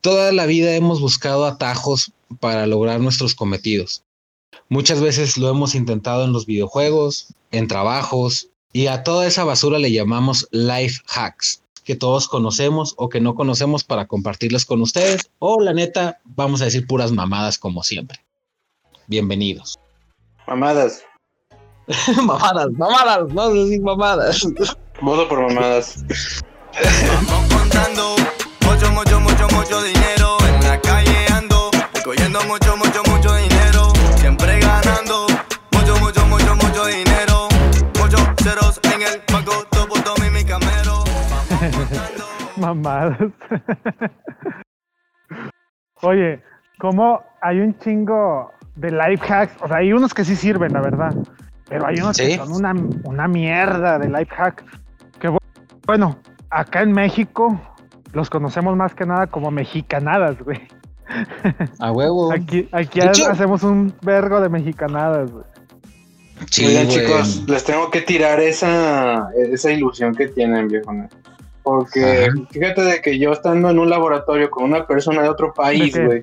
toda la vida hemos buscado atajos para lograr nuestros cometidos. Muchas veces lo hemos intentado en los videojuegos, en trabajos, y a toda esa basura le llamamos life hacks, que todos conocemos o que no conocemos para compartirlas con ustedes, o la neta, vamos a decir puras mamadas como siempre. Bienvenidos. Mamadas. mamadas, mamadas, vamos a decir mamadas. Voto por mamadas. Mucho, dinero. En la calle ando, cogiendo mucho, mucho, mucho dinero. Siempre ganando mucho, mucho, mucho, mucho dinero. Muchos ceros en el banco, todo mi, mi camero. Mamadas. Oye, como hay un chingo de life hacks, o sea, hay unos que sí sirven, la verdad, pero hay unos Sí. que son una, una mierda de life hack. Que bu- bueno, acá en México los conocemos más que nada como mexicanadas, güey. A huevo. Aquí, aquí hacemos un vergo de mexicanadas, güey. Sí, Oigan, güey. chicos, les tengo que tirar esa, esa ilusión que tienen, viejo. Porque Ajá. fíjate de que yo estando en un laboratorio con una persona de otro país, ¿De güey,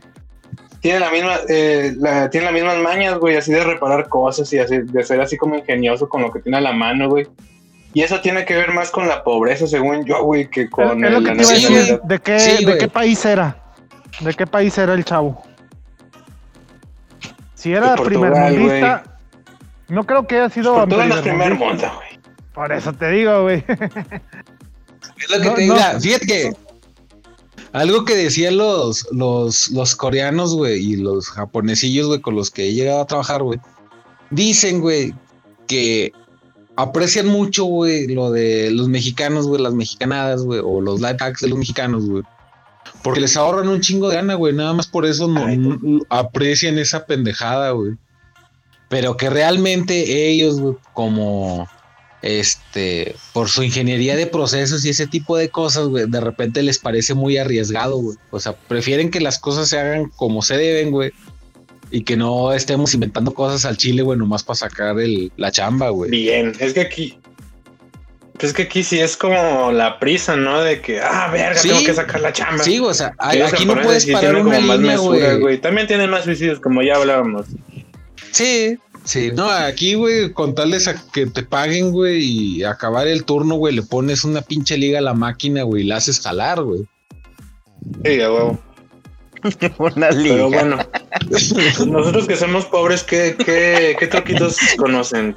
tiene la misma, eh, la, tiene las mismas mañas, güey, así de reparar cosas y así, de ser así como ingenioso con lo que tiene a la mano, güey. Y eso tiene que ver más con la pobreza, según yo, güey, que con el- que Sí, necesidad. ¿de qué, Sí, ¿de qué país era? ¿De qué país era el chavo? Si era De Portugal, primermundista, no creo que haya sido Portugal no es primer mundo, güey. Por eso te digo, güey. Es lo que No, te no. diga. Fíjate que algo que decían los, los, los coreanos, güey, y los japonesillos, güey, con los que he llegado a trabajar, güey. Dicen, güey, que aprecian mucho, güey, lo de los mexicanos, güey, las mexicanadas, güey, o los hacks de los mexicanos, güey. Porque les ahorran un chingo de gana, güey. Nada más por eso no- aprecian esa pendejada, güey. Pero que realmente ellos, güey, como este, por su ingeniería de procesos y ese tipo de cosas, güey, de repente les parece muy arriesgado, güey. O sea, prefieren que las cosas se hagan como se deben, güey. Y que no estemos inventando cosas al chile, güey, nomás para sacar el, la chamba, güey. Bien, es que aquí. Pues es que aquí sí es como la prisa, ¿no? De que, ah, verga, Sí. tengo que sacar la chamba. Sí, o sea, aquí no puedes parar una como línea, güey. También tienen más suicidios, como ya hablábamos. Sí, sí. No, aquí, güey, con tales a que te paguen, güey, y acabar el turno, güey, le pones una pinche liga a la máquina, güey, y la haces jalar, güey. Sí, a huevo. Una Pero liga. bueno, nosotros que somos pobres, ¿qué, qué, qué truquitos conocen?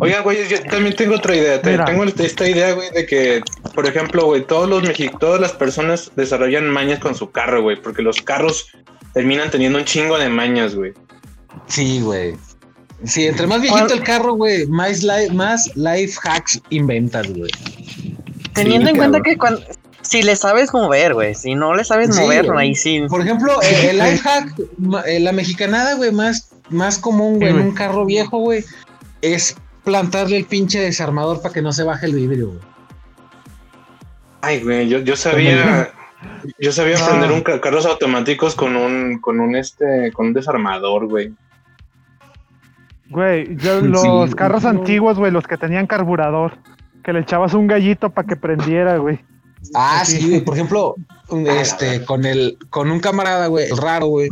Oigan, güey, yo también tengo otra idea. Mira. Tengo esta idea, güey, de que, por ejemplo, güey, todos los mexi- todas las personas desarrollan mañas con su carro, güey, porque los carros terminan teniendo un chingo de mañas, güey. Sí, güey. Sí, entre más viejito el carro, güey, más, li- más life hacks inventas, güey. Teniendo Sí, en cuenta que cuando, si le sabes mover, güey. Si no le sabes Sí, mover, ahí sí. Por ejemplo, eh, el life hack, eh, la mexicanada, güey, más, más común, güey, Sí, en un carro viejo, güey, es plantarle el pinche desarmador para que no se baje el vidrio, güey. Ay, güey, yo, yo sabía, yo sabía Ah. prender un ca- carros automáticos con un, con un este, con un desarmador, güey. Güey, yo- los carros antiguos, güey, los que tenían carburador, que le echabas un gallito para que prendiera, güey. Ah, Sí. güey. Por ejemplo, este, con el, con un camarada, güey, raro, güey.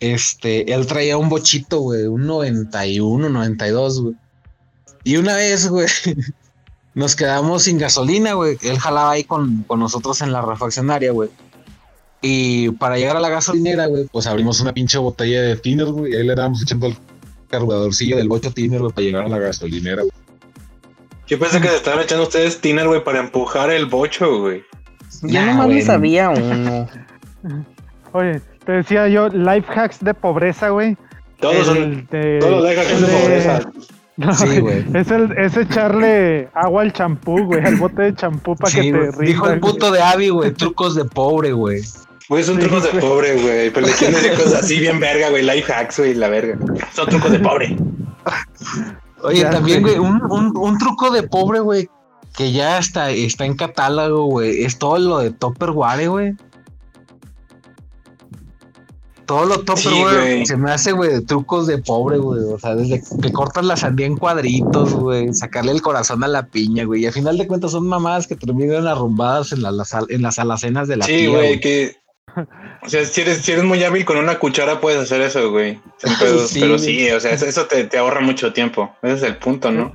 Este, él traía un bochito, güey, un 91, 92, güey. Y una vez, güey, nos quedamos sin gasolina, güey. Él jalaba ahí con, con nosotros en la refaccionaria, güey. Y para llegar a la gasolinera, güey, pues abrimos una pinche botella de tiner, güey. Y ahí le dábamos echando el carburadorcillo del bocho tiner, güey, para llegar a la gasolinera, güey. Yo pensé que se estaban echando ustedes tiner, güey, para empujar el bocho, güey. Yo Ya, nomás me sabía uno. Oye, te decía yo, life hacks de pobreza, güey. Todos son, de- todos los dejan el de de- pobreza. No, Sí, güey. Es, el, es echarle agua al champú, güey, al bote de champú para Sí, que te Dijo el rinda, güey. puto de Abby, güey, trucos de pobre, güey. Güey, son Sí, trucos de güey. pobre, güey. Pero le decir cosas así bien verga, güey. Life hacks, güey, la verga. Son trucos de pobre. Oye, Ya también, güey, un, un, un truco de pobre, güey, que ya está, está en catálogo, güey, es todo lo de Topperware, güey. Todo lo Topperware güey. se me hace, güey, de trucos de pobre, güey. O sea, desde que cortas la sandía en cuadritos, güey, sacarle el corazón a la piña, güey. Y a final de cuentas son mamadas que terminan arrumbadas en, la- las al- en las alacenas de la Sí, tía, güey. que O sea, si eres, si eres muy hábil con una cuchara puedes hacer eso, güey. Sin pedos, Sí, pero güey. sí, o sea, eso, te, te ahorra mucho tiempo. Ese es el punto, ¿no?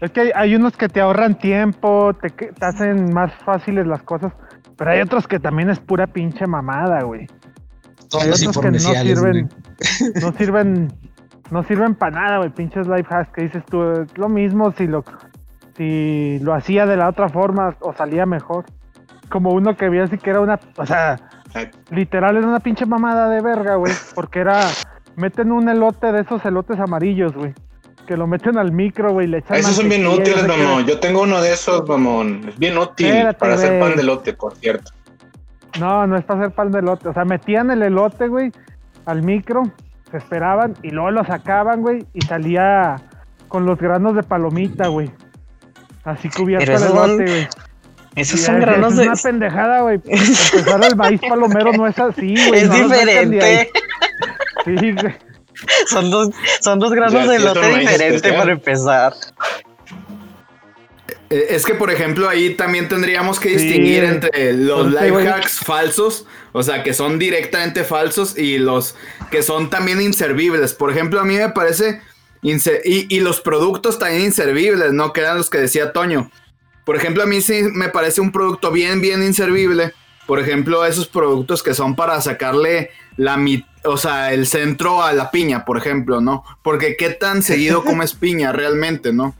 Es que hay, hay unos que te ahorran tiempo, te, hacen más fáciles las cosas, pero hay otros que también es pura pinche mamada, güey. Hay otros que no güey. sirven, no sirven, no sirven para nada, güey, pinches life hacks que dices tú, es lo mismo si lo, si lo hacía de la otra forma o salía mejor. Como uno que vi así que era una, o sea, literal era una pinche mamada de verga, güey, porque era, meten un elote de esos elotes amarillos, güey, que lo meten al micro, güey, le echan Esos son bien útiles, mamón. Yo tengo uno de esos, mamón. Es bien útil Espérate, para hacer pan de lote, por cierto. No, no es para hacer pan de elote. O sea, metían el elote, güey, al micro, se esperaban y luego lo sacaban, güey, y salía con los granos de palomita, güey. Así cubierto el elote, güey. Esos son es- granos es de. una pendejada, güey. Empezar el maíz palomero no es así, güey. Es no diferente. Sí, güey. Son dos, son dos granos sí, de es maíz diferente especial. para empezar. Eh, Es que, por ejemplo, ahí también tendríamos que Sí. distinguir entre los Entonces, life hacks falsos, o sea, que son directamente falsos, y los que son también inservibles. Por ejemplo, a mí me parece. Y, y los productos también inservibles, ¿no? Que eran los que decía Toño. Por ejemplo, a mí sí me parece un producto bien, bien inservible. Por ejemplo, esos productos que son para sacarle la mit o sea, el centro a la piña, por ejemplo, ¿no? Porque qué tan seguido comes piña realmente, ¿no?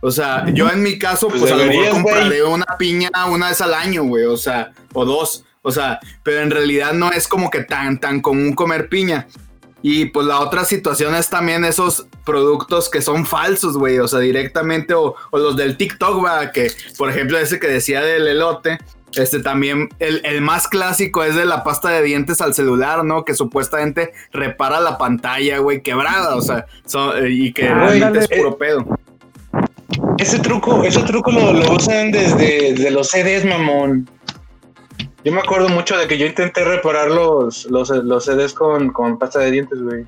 O sea, yo en mi caso, Pues pues, a lo mejor compraré una piña una vez al año, güey, o sea, o dos, o sea, pero en realidad no es como que tan, tan común comer piña. Y pues la otra situación es también esos productos que son falsos, güey, o sea, directamente, o, o los del TikTok, ¿verdad? Que, por ejemplo, ese que decía del elote, este también, el, el más clásico es de la pasta de dientes al celular, ¿no? Que supuestamente repara la pantalla, güey, quebrada, o sea, son- y que Ándale. realmente es puro pedo. Ese truco, ese truco lo, lo usan desde, desde los CDs, mamón. Yo me acuerdo mucho de que yo intenté reparar los, los, los CDs con, con pasta de dientes, güey.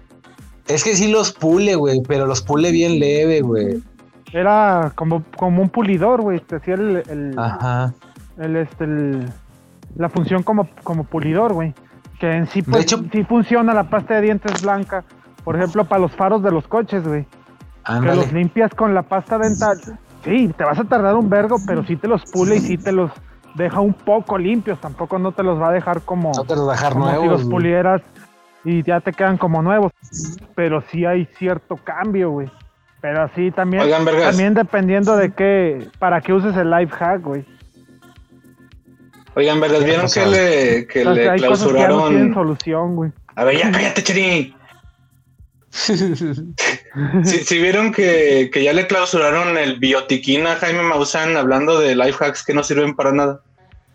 Es que sí los pule, güey, pero los pule bien leve, güey. Era como, como un pulidor, güey. Te hacía el, el, Ajá. el, este, el- la función como, como pulidor, güey. Que en sí, pues, hecho- sí funciona la pasta de dientes blanca. Por ejemplo, para los faros de los coches, güey. Que los limpias con la pasta dental. Sí, te vas a tardar un vergo, pero sí te los pule y sí te los deja un poco limpios. Tampoco no te los va a dejar como, No te los va a dejar como si nuevos. los güey. pulieras y ya te quedan como nuevos. Pero sí hay cierto cambio, güey. Pero sí, también, Oigan, vergas. también dependiendo de qué, para qué uses el life hack, güey. Oigan, ¿verdad? ¿Vieron que le, que O sea, le hay cosas que ya no tienen clausuraron? solución, güey. A ver, ya cállate, Cheri. Si, vieron que, que ya le clausuraron el biotiquín a Jaime Maussan hablando de life hacks que no sirven para nada.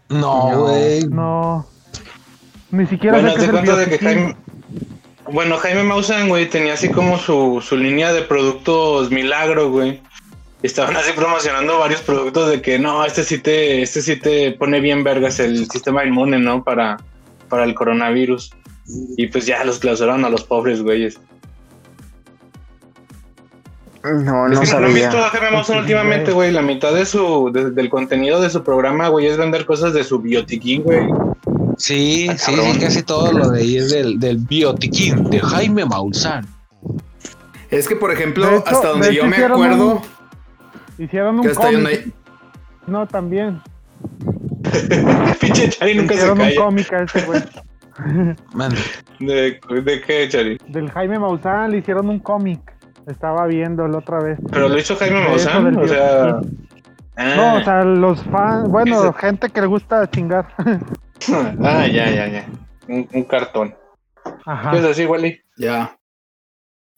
No, güey. No. Ni siquiera Bueno, sé de que. Jaime. Bueno, Jaime Maussan, güey, tenía así como su, su línea de productos milagro, güey. Estaban así promocionando varios productos de que no, este sí te, este sí te pone bien vergas el sistema inmune, ¿no? Para, para el coronavirus. Y pues ya los clausuraron a los pobres, güeyes. No, Es no que no han sabía. visto a Jaime Maussan últimamente, güey. La mitad de su, de- del contenido de su programa, güey, es vender cosas de su biotiquín, güey. Sí, Ah, sí, sí, casi todo lo de ahí es del, del biotiquín de Jaime Maussan. Es que, por ejemplo, hecho- hasta donde de yo me hicieron acuerdo, Hicieron que un yo no- cómic. No, también. Pinche Chari nunca se Hicieron un calla. cómic a ese, güey. Man, ¿De, ¿De qué, Chari? Del Jaime Maussan le hicieron un cómic. Estaba viendo la otra vez. Pero lo hizo Jaime Maussan, o sea. biotiquín. Ah, No, o sea, los fans, bueno, Ese- gente que le gusta chingar. ah, ya, ya, ya. Un, un cartón. Ajá. ¿Qué es así, Wally? Ya.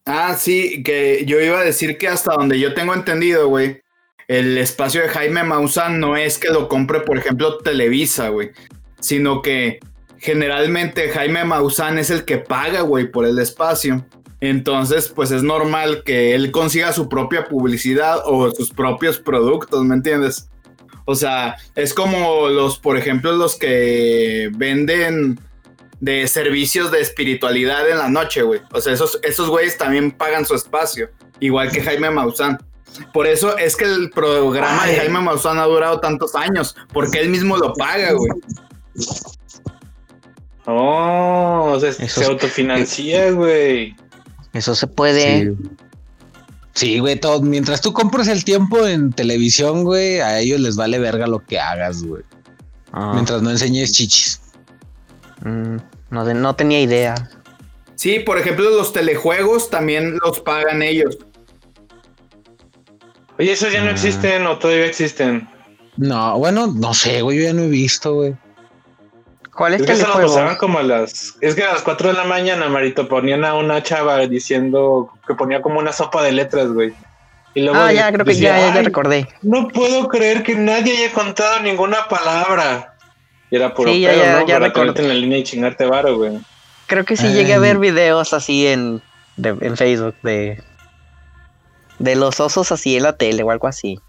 Ah, sí, que yo iba a decir que hasta donde yo tengo entendido, güey, el espacio de Jaime Maussan no es que lo compre, por ejemplo, Televisa, güey, sino que generalmente Jaime Maussan es el que paga, güey, por el espacio. Entonces, pues es normal que él consiga su propia publicidad o sus propios productos, ¿me entiendes? O sea, es como los, por ejemplo, los que venden de servicios de espiritualidad en la noche, güey. O sea, esos, esos güeyes también pagan su espacio, igual que Jaime Maussan. Por eso es que el programa de. Jaime Maussan ha durado tantos años, porque él mismo lo paga, güey. Oh, o sea, Eso se autofinancia, güey. Eso se puede. Sí. Sí, güey, todo, mientras tú compres el tiempo en televisión, güey, a ellos les vale verga lo que hagas, güey. Ah, Mientras no enseñes chichis. mm, no, de- no tenía idea. Sí, por ejemplo, los telejuegos también los pagan ellos. Oye, esos ya no Ah. existen o todavía existen. No, bueno, no sé, güey, yo ya no he visto, güey. ¿Cuál es Es que se lo pasaban como a las. Es que a las 4 de la mañana, Marito, ponían a una chava diciendo que ponía como una sopa de letras, güey. Y luego Ah, ya, creo que decía, ya, ya, ya "Ay, recordé. No puedo creer que nadie haya contado ninguna palabra. Y era puro Sí, ya, pedo, ya, ¿no? ya Para en la línea y chingarte varo, güey. Creo que sí llegué a Ay. ver videos así en, de- en Facebook de, de los osos así en la tele o algo así.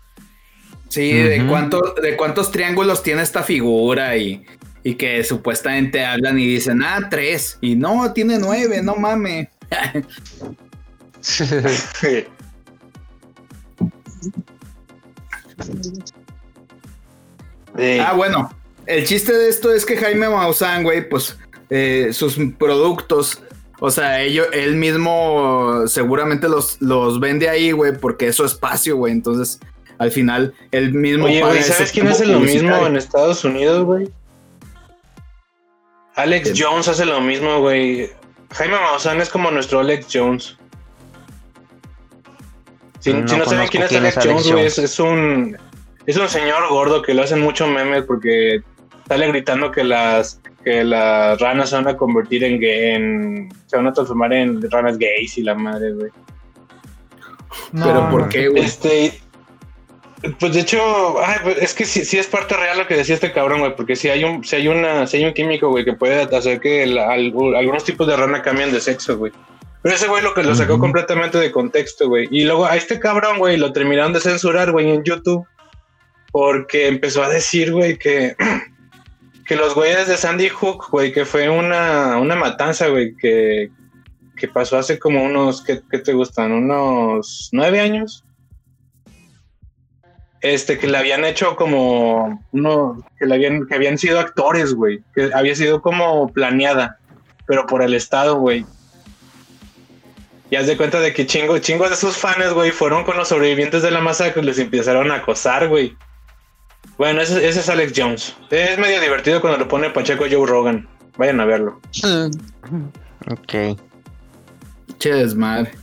Sí, de, cuánto, de cuántos triángulos tiene esta figura y, y que supuestamente hablan y dicen, ah, tres. Y no, tiene nueve, no mames. Sí. Ah, bueno, el chiste de esto es que Jaime Maussan, güey, pues eh, sus productos, o sea, ello- él mismo seguramente los, los vende ahí, güey, porque es su espacio, güey. Entonces, al final, él mismo. Oye, güey, ¿sabes quién hace lo mismo en Estados Unidos, güey? Alex. Jones hace lo mismo, güey. Jaime Maussan es como nuestro Alex Jones. Si No si no, saben quién es quién Alex es Alex Jones, güey, Jones. es, es un es un señor gordo que lo hacen mucho memes porque sale gritando que las que las ranas se van a convertir en gay, en se van a transformar en ranas gays y la madre, güey. No, Pero ¿por no. qué, güey? Este, pues de hecho, ay, pues, es que sí, sí es parte real lo que decía este cabrón, güey, porque si hay un, si hay una, si hay un químico, güey, que puede hacer que el- algunos tipos de rana cambien de sexo, güey. Pero ese güey lo que lo sacó completamente de contexto, güey. Y luego a este cabrón, güey, lo terminaron de censurar, güey, en YouTube. Porque empezó a decir, güey, que, que los güeyes de Sandy Hook, güey, que fue una, una matanza, güey, que, que pasó hace como unos, ¿qué, qué te gustan? Unos nueve años. Este, que le habían hecho como uno, que le habían, que habían sido actores, güey, que había sido como planeada, pero por el Estado, güey. Y haz de cuenta de que chingo, chingos de sus fans, güey, fueron con los sobrevivientes de la masacre y les empezaron a acosar, güey. Bueno, ese, ese es Alex Jones. Es medio divertido cuando lo pone Pacheco Joe Rogan. Vayan a verlo. Ok. Che desmadre.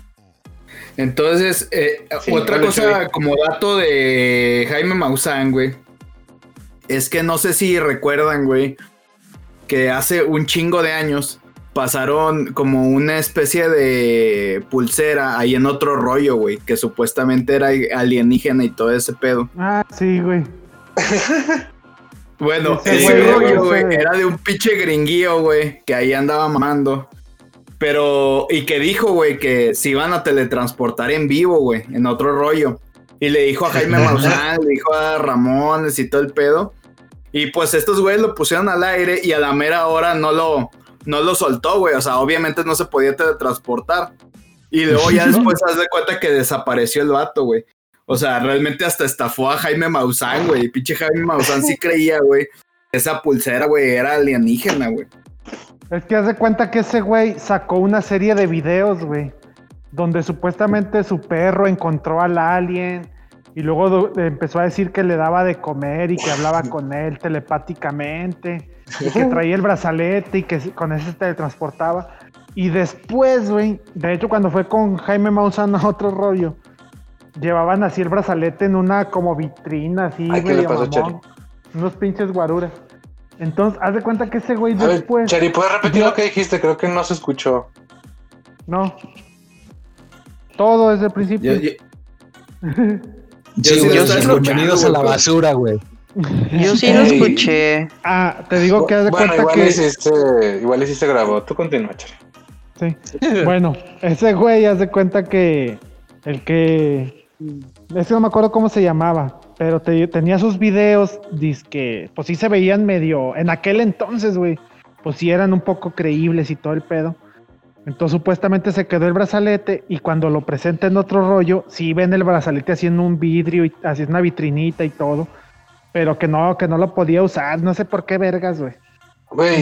Entonces, eh, Sí, otra cosa como dato de Jaime Maussan, güey, es que no sé si recuerdan, güey, que hace un chingo de años pasaron como una especie de pulsera ahí en otro rollo, güey, que supuestamente era alienígena y todo ese pedo. Ah, sí, güey. Bueno, Ese ese güey, rollo, güey, era de un pinche gringuillo, güey, que ahí andaba mamando. Pero, y que dijo, güey, que se iban a teletransportar en vivo, güey, en otro rollo. Y le dijo a Jaime Maussan, le dijo a Ramones y todo el pedo. Y pues estos güeyes lo pusieron al aire y a la mera hora no lo, no lo soltó, güey. O sea, obviamente no se podía teletransportar. Y luego ya después haz de cuenta que desapareció el vato, güey. O sea, realmente hasta estafó a Jaime Maussan, güey. Pinche Jaime Maussan sí creía, güey. Esa pulsera, güey, era alienígena, güey. Es que haz de cuenta que ese güey sacó una serie de videos, güey, donde supuestamente su perro encontró al alien y luego empezó a decir que le daba de comer y que hablaba con él telepáticamente y que traía el brazalete y que con ese se teletransportaba. Y después, güey, de hecho cuando fue con Jaime Maussan a otro rollo, llevaban así el brazalete en una como vitrina, así, Ay, ¿qué güey? Unos pinches guaruras. Entonces, haz de cuenta que ese güey A ver, después... Chari, ¿puedes repetir Yo- lo que dijiste? Creo que no se escuchó. No. Todo desde el principio. Yo- yo- Sí, sí lo estaba bienvenidos a la basura, güey. Yo sí lo escuché. Ah, te digo que haz de bueno, cuenta igual que. hiciste, igual hiciste grabó. Tú continúa, Chari. Sí. Bueno, ese güey haz de cuenta que. El que. Es que no me acuerdo cómo se llamaba. Pero te- tenía sus videos. que Pues sí se veían medio. En aquel entonces, güey. Pues sí eran un poco creíbles y todo el pedo. Entonces supuestamente se quedó el brazalete y cuando lo presenta en otro rollo, sí ven el brazalete haciendo un vidrio y haciendo una vitrinita y todo, pero que no, que no lo podía usar, no sé por qué vergas, güey.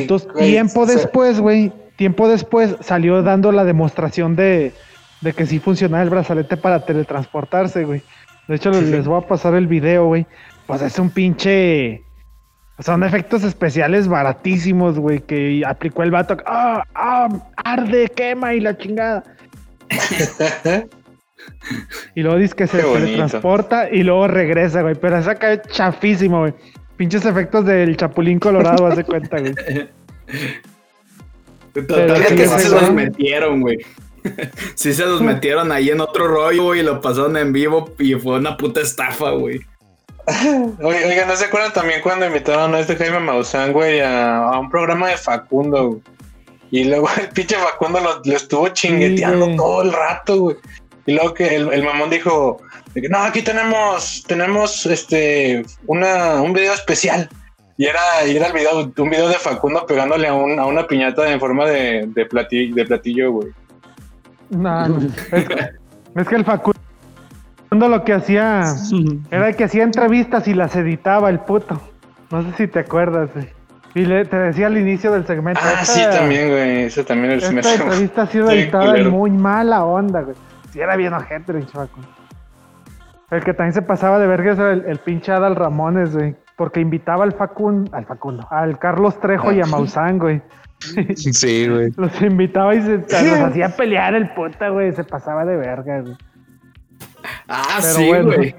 Entonces, tiempo se- después, güey, tiempo después salió dando la demostración de, de que sí funcionaba el brazalete para teletransportarse, güey. De hecho, les, voy a pasar el video, güey. Pues es un pinche... Son efectos especiales baratísimos, güey, que aplicó el vato. ¡Ah! ¡Ah! ¡Arde! ¡Quema! Y la chingada. y luego dice que se teletransporta y luego regresa, güey. Pero esa cae chafísimo, güey. Pinches efectos del Chapulín Colorado, haz de cuenta, güey. Total que se los metieron, güey. Sí se los metieron ahí en otro rollo, güey, y lo pasaron en vivo y fue una puta estafa, güey. Oye, Oigan, ¿no se acuerdan también cuando invitaron a este Jaime Maussan, güey, a, a un programa de Facundo? güey? Y luego el pinche Facundo lo, lo estuvo chingueteando güey. todo el rato, güey. Y luego que el, el mamón dijo, no, aquí tenemos, tenemos este una, un video especial. Y era, y era el video, un video de Facundo pegándole a, un- a una piñata en forma de, de, plati- de platillo, güey. No, no. Es, que- es que el Facundo lo que hacía era que hacía entrevistas y las editaba el puto. No sé si te acuerdas, güey. Y le, te decía al inicio del segmento. Ah, "Esta- sí, también, güey. Eso también es Esta entrevista ha sido Sí, editada en muy mala onda, güey. Si era bien ojete, el Facundo. El que también se pasaba de vergas era el, el pinche Adal Ramones, güey. Porque invitaba al Facundo, al Facundo, al Carlos Trejo y a Maussan, güey. Sí, güey. Los invitaba y se, los hacía pelear el puta, güey. Se pasaba de verga, güey. Ah, Pero sí, bueno. güey.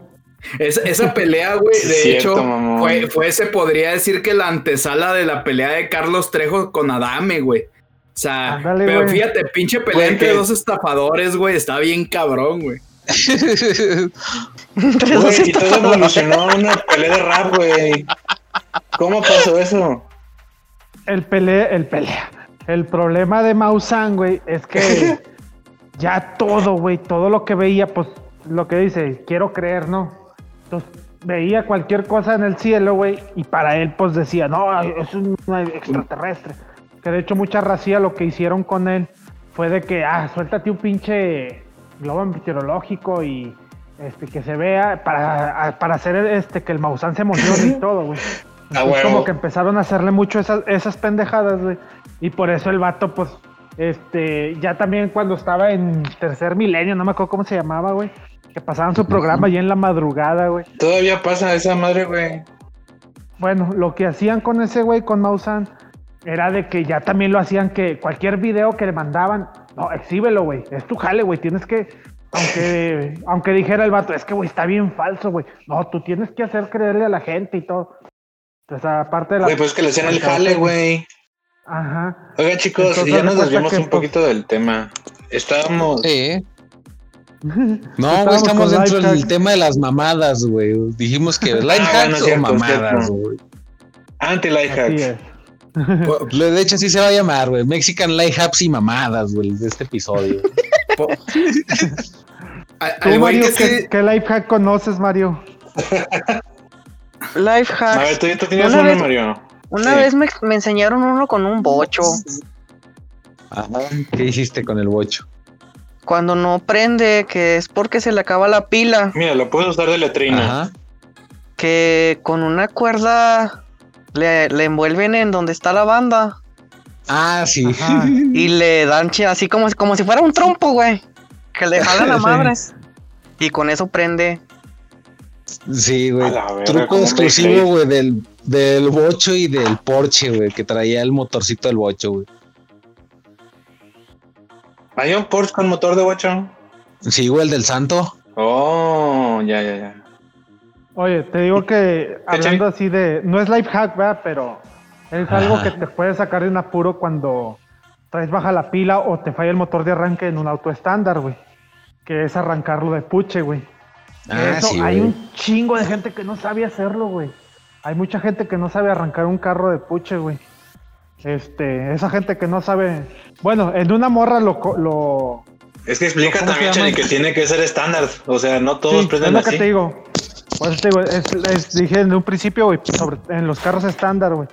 Esa, esa pelea, güey, de cierto, hecho, fue, fue, se podría decir que la antesala de la pelea de Carlos Trejo con Adame, güey. O sea, Ándale, pero güey. fíjate, pinche pelea Güey, entre que- dos estafadores, güey, está bien cabrón, güey. Güey, y todo evolucionó a una pelea de rap, güey. ¿Cómo pasó eso? El pelea, el pelea. El problema de Maussan, güey, es que ya todo, güey, todo lo que veía, pues lo que dice, quiero creer, ¿no? Entonces veía cualquier cosa en el cielo, güey, y para él, pues decía, no, es un extraterrestre. Que de hecho, mucha racía lo que hicieron con él fue de que, ah, suéltate un pinche globo meteorológico y este, que se vea para, para hacer este, que el Maussan se emocione y todo, güey. A Entonces, huevo. como que empezaron a hacerle mucho esas, esas pendejadas, güey. Y por eso el vato, pues, este, ya también cuando estaba en tercer milenio, no me acuerdo cómo se llamaba, güey. Que pasaban su programa ya en la madrugada, güey. Todavía pasa esa madre, güey. Bueno, lo que hacían con ese güey, con Mausan, era de que ya también lo hacían que cualquier video que le mandaban, no, exhíbelo, güey. Es tu jale, güey. Tienes que, aunque, aunque dijera el vato, es que, güey, está bien falso, güey. No, tú tienes que hacer creerle a la gente y todo. Entonces, aparte de la... Güey, pues es que le hacían el jale, güey. Ajá. Oigan, chicos, Entonces, ya nos desviamos un poquito del tema. Estábamos. Sí. No, güey, estamos dentro life del hack. tema de las mamadas, güey. Dijimos que life Ah, bueno, o mamadas, güey. Anti-life Así hacks. es. Lo- De hecho, así se va a llamar, güey. Mexican life hacks y mamadas, güey, de este episodio. Po- A- ¿Tú, al güey Mario, que qué, qué life hack conoces, Mario? Life A ver, hacks. tú, Una uno, vez- Mario. Una sí. vez me, me enseñaron uno con un bocho. Ajá. ¿Qué hiciste con el bocho? Cuando no prende, que es porque se le acaba la pila. Mira, lo puedes usar de letrina. Ajá. Que con una cuerda le, le envuelven en donde está la banda. Ah, sí. Ajá. Y le dan así como, como si fuera un trompo, güey. Que le jalan a madres. Y con eso prende. Sí, güey. Truco exclusivo, güey, del, del bocho y del Porsche, güey, que traía el motorcito del bocho, güey. ¿Hay un Porsche con motor de bocho? Sí, güey, el del santo. Oh, ya, ya, ya. Oye, te digo que hablando así de. No es life hack, ¿verdad? Pero es algo Ajá. que te puede sacar de un apuro cuando traes baja la pila o te falla el motor de arranque en un auto estándar, güey. Que es arrancarlo de puche, güey. Ah, Eso, sí, hay un chingo de gente que no sabe hacerlo, güey. Hay mucha gente que no sabe arrancar un carro de puche, güey. Este, esa gente que no sabe. Bueno, en una morra lo. co- lo Es que explica ¿Cómo se también? Chani, que tiene que ser estándar. O sea, no todos Sí, es prenden lo que te digo. Por eso te digo, es- es- dije en un principio, güey, sobre, en los carros estándar, güey.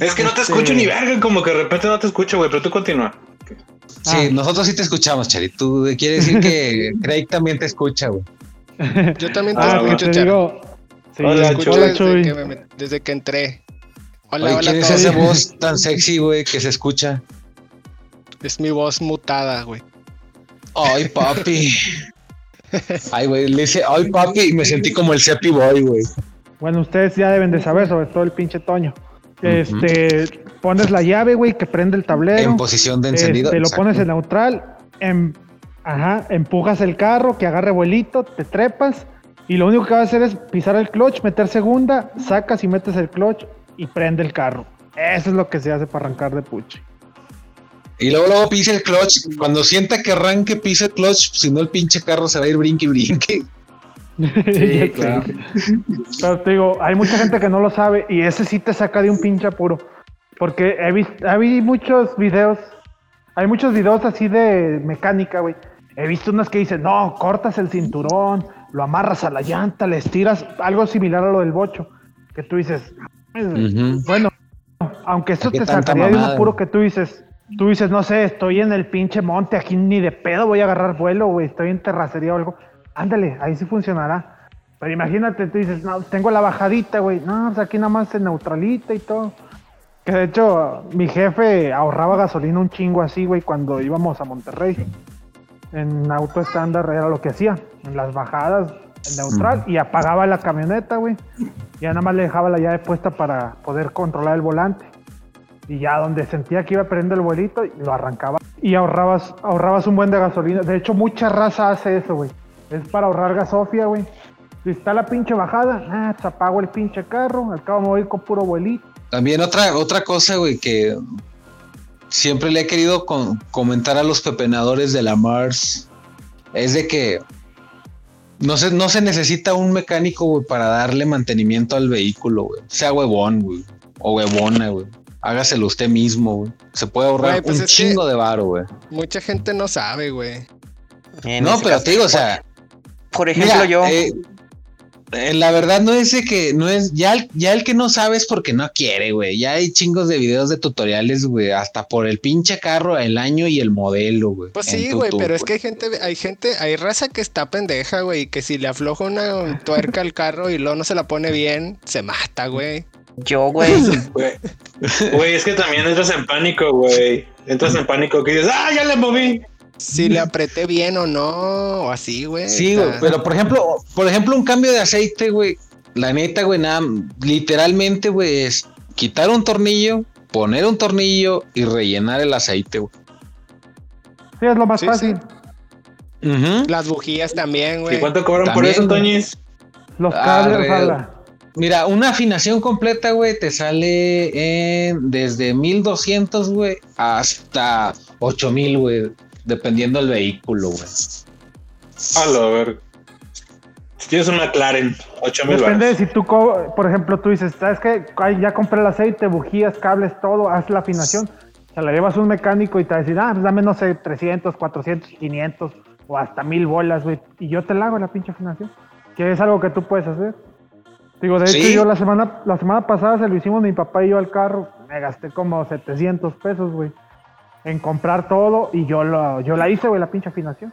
Es que no te Este- escucho ni verga, como que de repente no te escucho, güey, pero tú continúa. Sí, Ah. nosotros sí te escuchamos, Chari. Tú quiere decir que Craig también te escucha, güey. Yo también te Ah, Ah, escucho, te Char. digo. Sí, Hola, Te escucho Chuy. hola, desde, Chuy. que me desde que entré. Hola, Oye, hola ¿quién es esa voz tan sexy, güey, que se escucha? Es mi voz mutada, güey. Ay, papi. Ay, güey, le dice, ay, papi, y me sentí como el Cepi Boy, güey. Bueno, ustedes ya deben de saber, sobre todo el pinche Toño. Este, pones la llave, güey, que prende el tablero. En posición de encendido. Este, lo pones en neutral, em- ajá, empujas el carro, que agarre vuelito, te trepas y lo único que vas a hacer es pisar el clutch, meter segunda, sacas y metes el clutch y prende el carro. Eso es lo que se hace para arrancar de puche. Y luego, luego pisa el clutch. Cuando sienta que arranque, pisa el clutch. Si no, el pinche carro se va a ir brinque y brinque. Sí, claro. Pero te digo, hay mucha gente que no lo sabe y ese sí te saca de un pinche apuro. Porque he visto, hay muchos videos, hay muchos videos así de mecánica, güey. He visto unos que dicen, no, cortas el cinturón, lo amarras a la llanta, le estiras, algo similar a lo del bocho. Que tú dices, bueno, aunque esto ¿Qué te sacaría de un apuro que tú dices, tú dices, no sé, estoy en el pinche monte, aquí ni de pedo voy a agarrar vuelo, güey, estoy en terracería o algo. Ándale, ahí sí funcionará. Pero imagínate, tú dices, no, tengo la bajadita, güey. No, pues aquí nada más se neutralita y todo. Que de hecho, mi jefe ahorraba gasolina un chingo así, güey, cuando íbamos a Monterrey. En auto estándar era lo que hacía. En las bajadas, en neutral, y apagaba la camioneta, güey. Ya nada más le dejaba la llave puesta para poder controlar el volante. Y ya donde sentía que iba perdiendo el vuelito, lo arrancaba. Y ahorrabas, ahorrabas un buen de gasolina. De hecho, mucha raza hace eso, güey. Es para ahorrar gasofia, güey. Si está la pinche bajada, ah, pues apago el pinche carro. Al cabo me voy con puro vuelito. También otra, otra cosa, güey, que siempre le he querido con- comentar a los pepenadores de la Mars es de que no se, no se necesita un mecánico, güey, para darle mantenimiento al vehículo, güey. Sea huevón, güey. O huevona, güey. Hágaselo usted mismo, güey. Se puede ahorrar pues un chingo de varo, güey. Mucha gente no sabe, güey. No, pero caso. te digo, o sea, Por ejemplo, Mira, yo. eh, eh, la verdad no es de que no es ya el, ya el que no sabe es porque no quiere, güey. Ya hay chingos de videos de tutoriales, güey, hasta por el pinche carro, el año y el modelo, güey. Pues sí, güey, pero es que hay gente, hay gente, hay raza que está pendeja, güey, y que si le afloja una tuerca al carro y luego no se la pone bien, se mata, güey. Yo, güey. Güey, Güey, es que también entras en pánico, güey. Entras en pánico que dices, ¡ah, ya le moví! Si le apreté bien o no, o así, güey. Sí, güey, pero por ejemplo, por ejemplo, un cambio de aceite, güey. La neta, güey, nada, literalmente, güey, es quitar un tornillo, poner un tornillo y rellenar el aceite, güey. Sí, es lo más Sí, fácil. Ujú. Las bujías también, ¿Y güey. cuánto cobran por eso. Toñis? Los Ah, cables, ojalá. Mira, una afinación completa, güey, te sale en desde 1200, güey, hasta 8000, güey, dependiendo del vehículo, güey. A lo ver. Si tienes una McLaren, 8 mil Depende de si tú, por ejemplo, tú dices, ¿sabes qué? Ay, Ya compré el aceite, bujías, cables, todo, haz la afinación. Se la llevas a un mecánico y te va a decir, ah, pues dame, no sé, 300, 400, 500 o hasta mil bolas, güey. Y yo te la hago la pinche afinación. Que es algo que tú puedes hacer. Digo, de hecho, yo la semana, la semana pasada se lo hicimos mi papá y yo al carro. Me gasté como 700 pesos, güey. En comprar todo y yo, lo, yo la hice, güey, la pinche afinación.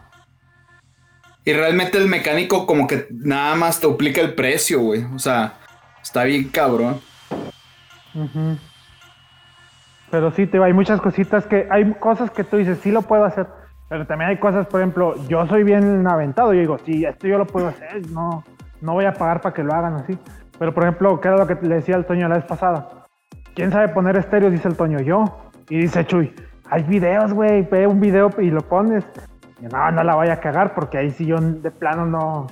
Y realmente el mecánico como que nada más te duplica el precio, güey. O sea, está bien cabrón. Pero sí, te hay muchas cositas que, hay cosas que tú dices, sí lo puedo hacer, pero también hay cosas, por ejemplo, yo soy bien aventado, yo digo, sí, esto yo lo puedo hacer, no, no voy a pagar para que lo hagan así. Pero por ejemplo, ¿qué era lo que le decía al Toño la vez pasada? ¿Quién sabe poner estéreo? Dice el Toño, yo. Y dice Chuy, hay videos, güey, ve un video y lo pones. Y no, no la vaya a cagar porque ahí sí yo de plano no,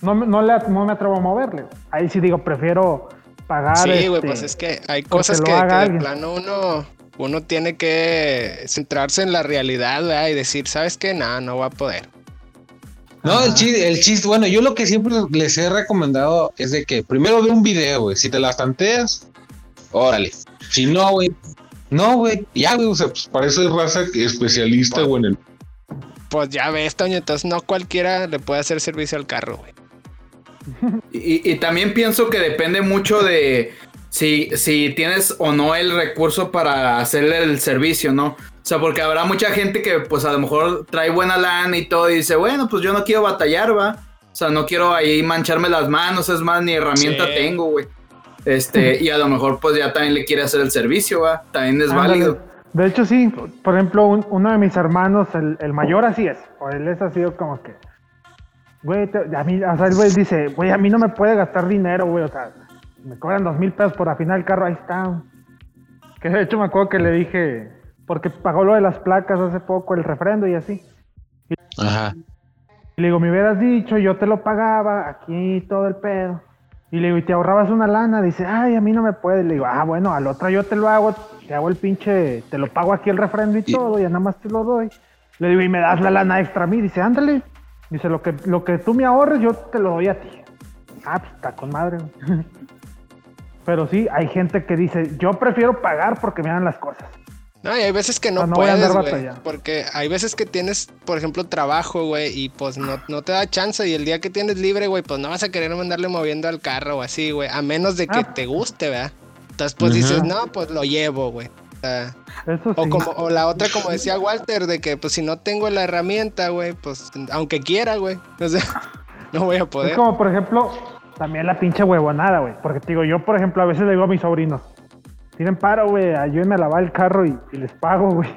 no, me- no, le, no me atrevo a moverle. Ahí sí digo, prefiero pagar. Sí, güey, este, pues es que hay cosas que, de alguien. plano uno, uno tiene que centrarse en la realidad, ¿verdad? Y decir, ¿sabes qué? Nada, no va a poder. No, el chiste, el chiste, bueno, yo lo que siempre les he recomendado es de que primero ve un video, güey. Si te las tanteas, órale. Si no, güey, no, güey. Ya, güey, o sea, pues para eso es raza especialista, güey, en el. Pues ya ves, Toño, entonces no cualquiera le puede hacer servicio al carro, güey. Y, y también pienso que depende mucho de si, si tienes o no el recurso para hacerle el servicio, ¿no? O sea, porque habrá mucha gente que pues a lo mejor trae buena lana y todo y dice, bueno, pues yo no quiero batallar, va. O sea, no quiero ahí mancharme las manos, es más, ni herramienta Sí. tengo, güey. Este, y a lo mejor pues ya también le quiere hacer el servicio, va. También es Ándale. válido. De hecho, sí. Por ejemplo, un- uno de mis hermanos, el, el mayor así es. O él es así como que... Güey, a mí, o sea, el güey dice, güey, a mí no me puede gastar dinero, güey. O sea, me cobran dos mil pesos por afinar el carro, ahí está. Que de hecho me acuerdo que le dije, porque pagó lo de las placas hace poco, el refrendo y así. Ajá. Y le digo, me hubieras dicho, yo te lo pagaba, aquí todo el pedo. Y le digo, y te ahorrabas una lana. Dice, ay, a mí no me puede. Le digo, ah, bueno, al otro yo te lo hago, te hago el pinche, te lo pago aquí el refrendo y, Y- todo, ya nada más te lo doy. Le digo, y me das la lana extra a mí. Dice, ándale. Dice, lo que, lo que tú me ahorres, yo te lo doy a ti. Ah, pues está con madre. Pero sí, hay gente que dice, yo prefiero pagar porque me dan las cosas. No, y hay veces que no, no puedes, güey. Porque hay veces que tienes, por ejemplo, trabajo, güey, y pues no, no te da chance. Y el día que tienes libre, güey, pues no vas a querer mandarle moviendo al carro o así, güey. A menos de que Ah. te guste, ¿verdad? Entonces, pues dices, no, pues lo llevo, güey. O sea, Eso sí. o, como, o la otra, como decía Walter, de que pues si no tengo la herramienta, güey, pues aunque quiera, güey. O sea, no voy a Es poder. como, por ejemplo, también la pinche huevonada, güey. Porque te digo, yo, por ejemplo, a veces le digo a mis sobrinos, tienen paro, güey, ayúdenme a lavar el carro y, y les pago, güey.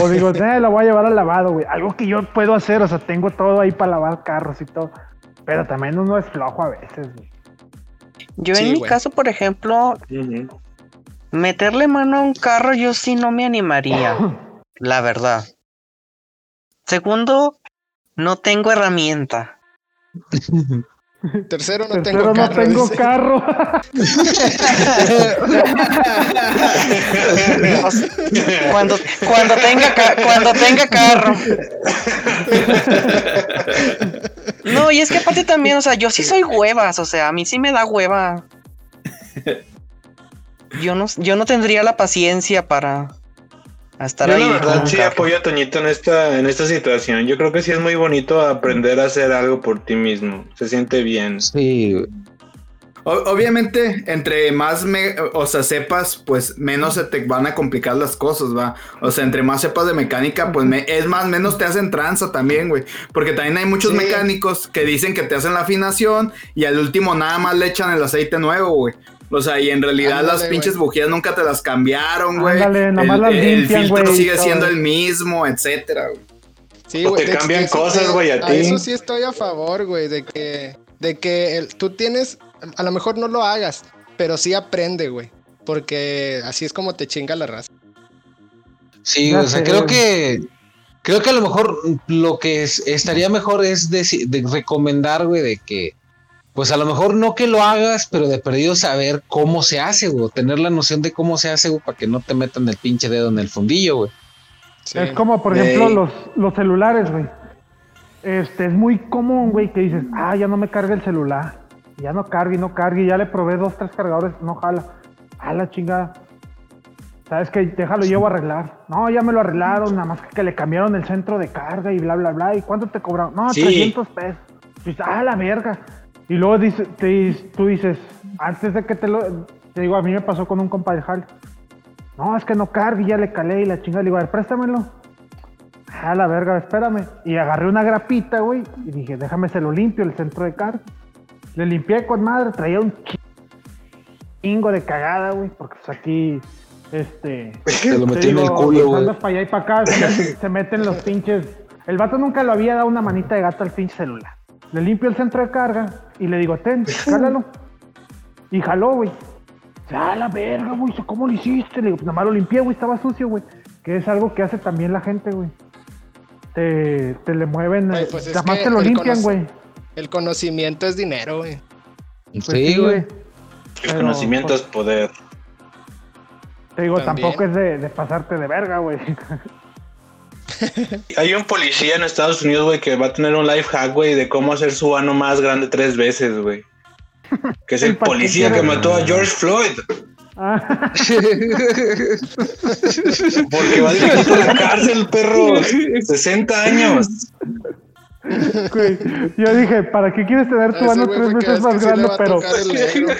O digo, eh, lo voy a llevar al lavado, güey. Algo que yo puedo hacer, o sea, tengo todo ahí para lavar carros y todo. Pero también uno es flojo a veces, güey. Yo Sí, en mi caso, por ejemplo, meterle mano a un carro yo sí no me animaría, la verdad. Segundo, no tengo herramienta. Tercero, no Tercero, tengo no carro. tengo carro. Tenga cuando tenga carro. No, y es que aparte también, o sea, yo sí soy huevas, o sea, a mí sí me da hueva. Yo no, yo no tendría la paciencia para estar Yo ahí. la con verdad un sí carro. apoyo a Toñito en esta, en esta situación. Yo creo que sí es muy bonito aprender a hacer algo por ti mismo. Se siente bien. Sí. O- obviamente, entre más me, o sea, sepas, pues menos se te van a complicar las cosas, va. O sea, entre más sepas de mecánica, pues me- es más, menos te hacen tranza también, güey. Porque también hay muchos Sí. mecánicos que dicen que te hacen la afinación y al último nada más le echan el aceite nuevo, güey. O sea, y en realidad Ándale, las pinches bujías nunca te las cambiaron, güey. Ándale, nomás el, las el limpian, filtro sigue siendo el mismo, etcétera, güey. Sí, O te de- cambian de cosas, güey, a ti. Eso sí estoy a favor, güey, de que, de que el- tú tienes, a lo mejor no lo hagas, pero sí aprende, güey. Porque así es como te chinga la raza. Sí, o sea, creo que creo que a lo mejor lo que es- estaría mejor es deci- de recomendar, güey, de que pues a lo mejor no que lo hagas, pero de perdido saber cómo se hace, güey, tener la noción de cómo se hace, güey, para que no te metan el pinche dedo en el fundillo, güey. Sí. Es como, por ejemplo, los, los celulares, güey. Este, es muy común, güey, que dices, ah, ya no me carga el celular. Ya no cargue, no cargue, ya le probé dos, tres cargadores, no jala. A la chingada. ¿Sabes qué? Déjalo, llevo a arreglar. No, ya me lo arreglaron, nada más que le cambiaron el centro de carga y bla, bla, bla. ¿Y cuánto te cobraron? No, Sí. 300 pesos. Dices, ah, la verga. Y luego dice, te- tú dices, antes de que te lo... Te digo, a mí me pasó con un compa de jale. No, es que no cargue, ya le calé y la chingada. Le digo, a ver, préstamelo. A la verga, espérame. Y agarré una grapita, güey, y dije, déjame se lo limpio, el centro de carga. Le limpié con madre, traía un chingo de cagada, güey, porque pues aquí, este... Te lo metí en el culo, güey. para allá y para acá, se meten, se meten los pinches... El vato nunca lo había dado una manita de gato al pinche celular. Le limpio el centro de carga y le digo, ten, cálalo. Y jaló, güey. Ah, la verga, güey, ¿cómo lo hiciste? Le digo, pues nada más lo limpié, güey, estaba sucio, güey. Que es algo que hace también la gente, güey. Te, te le mueven, Güey, eh, pues nada más te lo limpian, güey. El conocimiento es dinero, güey. Pues sí, güey. El conocimiento pues, es poder. Te digo, También. tampoco es de, de pasarte de verga, güey. Hay un policía en Estados Unidos, güey, que va a tener un life hack, güey, de cómo hacer su ano más grande tres veces, güey. Que es el ¿Para qué policía que mató a George Floyd. Ah, Porque va directo a la cárcel, perro. 60 años. güey. Yo dije, ¿para qué quieres tener tu Ese ano tres veces es más grande? Pero tocar el negro.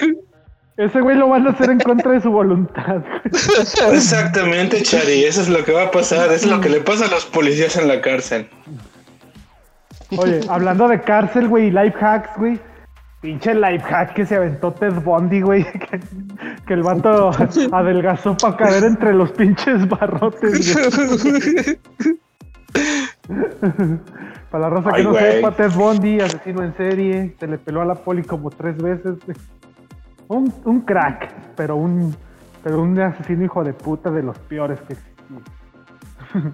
Ese güey lo van a hacer en contra de su voluntad. Exactamente, Chari. Eso es lo que va a pasar. Eso es lo que le pasa a los policías en la cárcel. Oye, hablando de cárcel, güey, y life hacks, güey. Pinche life hack que se aventó Ted Bundy, güey. Que, que el vato adelgazó para caber entre los pinches barrotes, güey. Para la raza que Ay, no sepa, Ted Bundy, asesino en serie, se le peló a la poli como tres veces. güey. Un, un crack, pero un, pero un asesino hijo de puta de los peores que existía.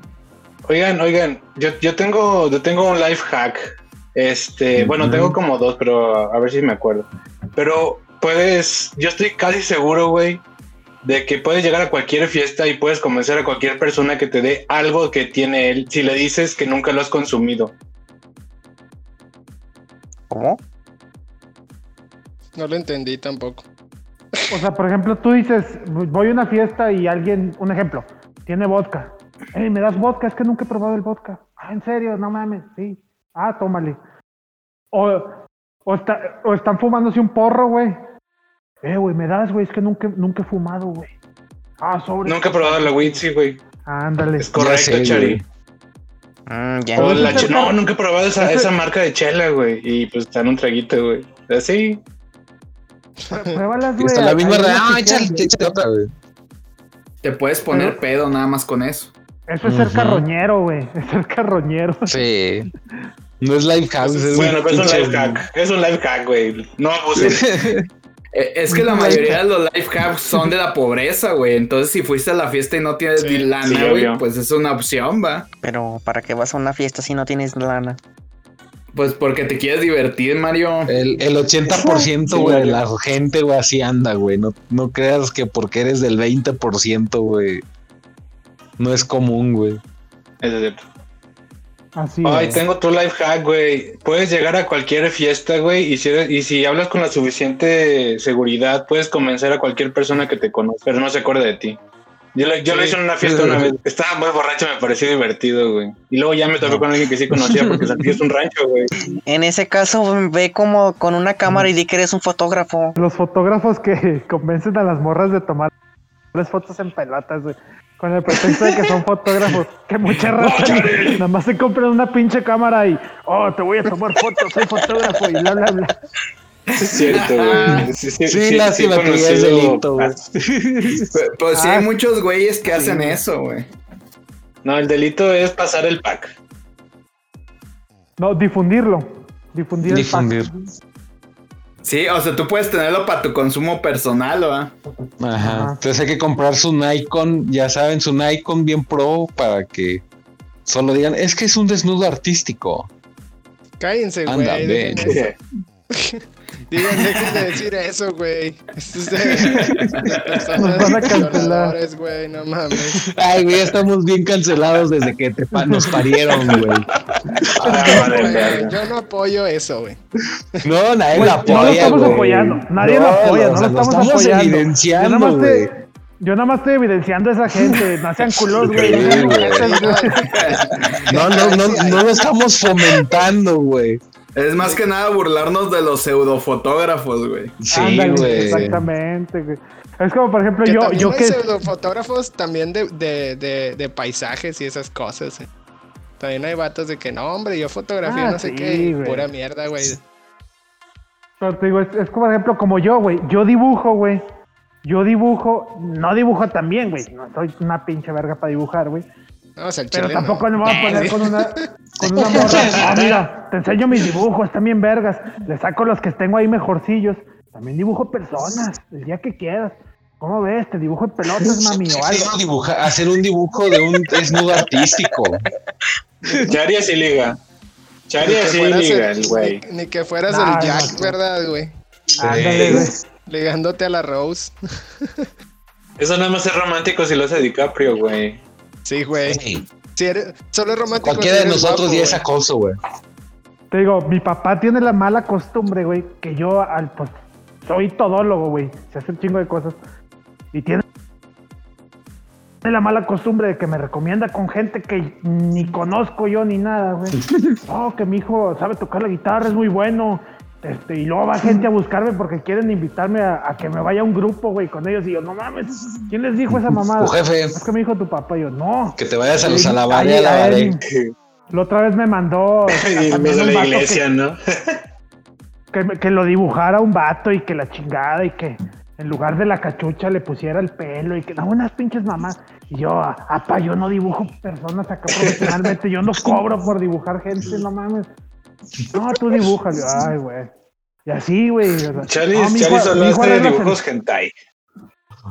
Oigan, oigan, yo, yo tengo, yo tengo un life hack. Este, bueno, tengo como dos, pero a ver si me acuerdo. Pero puedes, yo estoy casi seguro, güey, de que puedes llegar a cualquier fiesta y puedes convencer a cualquier persona que te dé algo que tiene él si le dices que nunca lo has consumido. ¿Cómo? No lo entendí tampoco. O sea, por ejemplo, tú dices, voy a una fiesta y alguien, un ejemplo, tiene vodka. Ey, ¿me das vodka? Es que nunca he probado el vodka. Ah, ¿en serio? No mames, sí. Ah, tómale. O, o, está- o están fumándose un porro, güey. Eh, güey, ¿me das, güey? Es que nunca, nunca he fumado, güey. Ah, sobre. Nunca he probado la weed, sí, güey. Ándale. Es correcto, sé, Chari. Mm, ya. O Ese la es el che- no, nunca he probado esa, esa marca de chela, güey. Y pues está en un traguito, güey. Así. Pruébalas, güey. está la misma otra, güey. Te puedes poner Pero- pedo nada más con eso. Eso es ser carroñero, güey. Es ser carroñero. Sí. No es life hack. es Bueno, pero es un life hack. Es un life hack, güey. No abusen. Eh, Es que la mayoría de los life hacks son de la pobreza, güey. Entonces, si fuiste a la fiesta y no tienes Sí, ni lana, sí, güey, obvio. pues es una opción, va. Pero ¿para qué vas a una fiesta si no tienes lana? Pues porque te quieres divertir, Mario. El, el 80% Sí, güey, de Mario. la gente, güey, así anda, güey. No, no creas que porque eres del 20%, güey. No es común, güey. Es cierto. Así Ay, es. tengo otro life hack, güey. Puedes llegar a cualquier fiesta, güey, y si, eres- y si hablas con la suficiente seguridad, puedes convencer a cualquier persona que te conoce, pero no se acuerde de ti. Yo, lo, yo lo Sí. hice en una fiesta una vez. Estaba muy borracho, me pareció divertido, güey. Y luego ya me tocó con alguien que sí conocía, porque Santillo es un rancho, güey. En ese caso, ve como con una cámara y di que eres un fotógrafo. Los fotógrafos que convencen a las morras de tomar las fotos en pelotas, güey. Con el pretexto de que son fotógrafos. Que mucha raza nada más se compran una pinche cámara y, oh, te voy a tomar fotos, soy fotógrafo y bla, bla, bla. Es cierto, güey. Sí, sí, Sí, sí, lástima sí, que ya es delito, güey. Pues, sí, Ah. hay muchos güeyes que hacen eso, güey. No, el delito es pasar el pack. No, difundirlo. Difundir, el pack. Difundir. Sí, o sea, tú puedes tenerlo para tu consumo personal, ¿va? Ajá. Ajá. Entonces hay que comprar su Nikon, ya saben, su Nikon bien pro para que solo digan, es que es un desnudo artístico. Cállense, güey. Anda, ven. Digan, dejen de decir eso, güey. Esto es de, de personas Nos van a cancelar. güey, no mames. Ay, güey, estamos bien cancelados desde que te pa- nos parieron, güey. Ah, vale, verga. yo no apoyo eso, güey. No, nadie Güey, lo no apoya. lo estamos güey. apoyando. Nadie lo apoya, no o sea, lo estamos apoyando. Yo nada evidenciando, más güey. Yo nada más estoy evidenciando a esa gente. No sean culos, güey. Sí, no. No, no, no, no lo estamos fomentando, güey. Es más que nada burlarnos de los pseudofotógrafos, güey. Sí, Ándale, güey. Exactamente, güey. Es como, por ejemplo, Que yo, también yo hay que. pseudofotógrafos también de, de, de, de paisajes y esas cosas. eh. También hay vatos de que no, hombre, yo fotografía Ah, no sé qué, güey. pura mierda, güey. Pero te digo, es, es como, por ejemplo, como yo, güey. Yo dibujo, güey. Yo dibujo, no dibujo tan bien, güey. No soy una pinche verga para dibujar, güey. Sea, el Pero tampoco no. me voy a poner con una, con una morra. Ah, mira, te enseño mis dibujos, están bien vergas. Le saco los que tengo ahí mejorcillos. También dibujo personas, el día que quieras. ¿Cómo ves? Te dibujo en pelotas, mami, o algo. Quiero dibujar- hacer un dibujo de un desnudo artístico. Chari así liga. Chari Ni que así fueras liga, el- güey. ni- Ni que fueras el Jack, no. ¿verdad, güey? Ándale, güey. Ligándote a la Rose. Eso nada más es romántico si lo hace DiCaprio, güey. Sí, güey. Sí. Si eres, solo es romántico. Cualquiera si de nosotros guapo, ya es güey. acoso, güey. Te digo, mi papá tiene la mala costumbre, güey, que yo, al, pues, soy todólogo, güey. Se hace un chingo de cosas. Y tiene la mala costumbre de que me recomienda con gente que ni conozco yo ni nada, güey. Oh, que mi hijo sabe tocar la guitarra, es muy bueno. Este, y luego va gente a buscarme porque quieren invitarme a, a que me vaya a un grupo, güey, con ellos. Y yo, no mames, ¿quién les dijo esa mamada? Tu jefe. Es que me dijo tu papá. Y yo, no. Que te vayas a los alabaré, alabaré. La otra vez me mandó. La vato que- iglesia, ¿no? que, me- que lo dibujara un vato y que la chingada y que en lugar de la cachucha le pusiera el pelo y que no, unas pinches mamás. Y yo, apa, yo no dibujo personas acá profesionalmente, yo no cobro por dibujar gente, no mames. No, tú dibujas, yo, ay, güey. Y así, güey. o sea, Charlie, no, hace arregla dibujos hentai.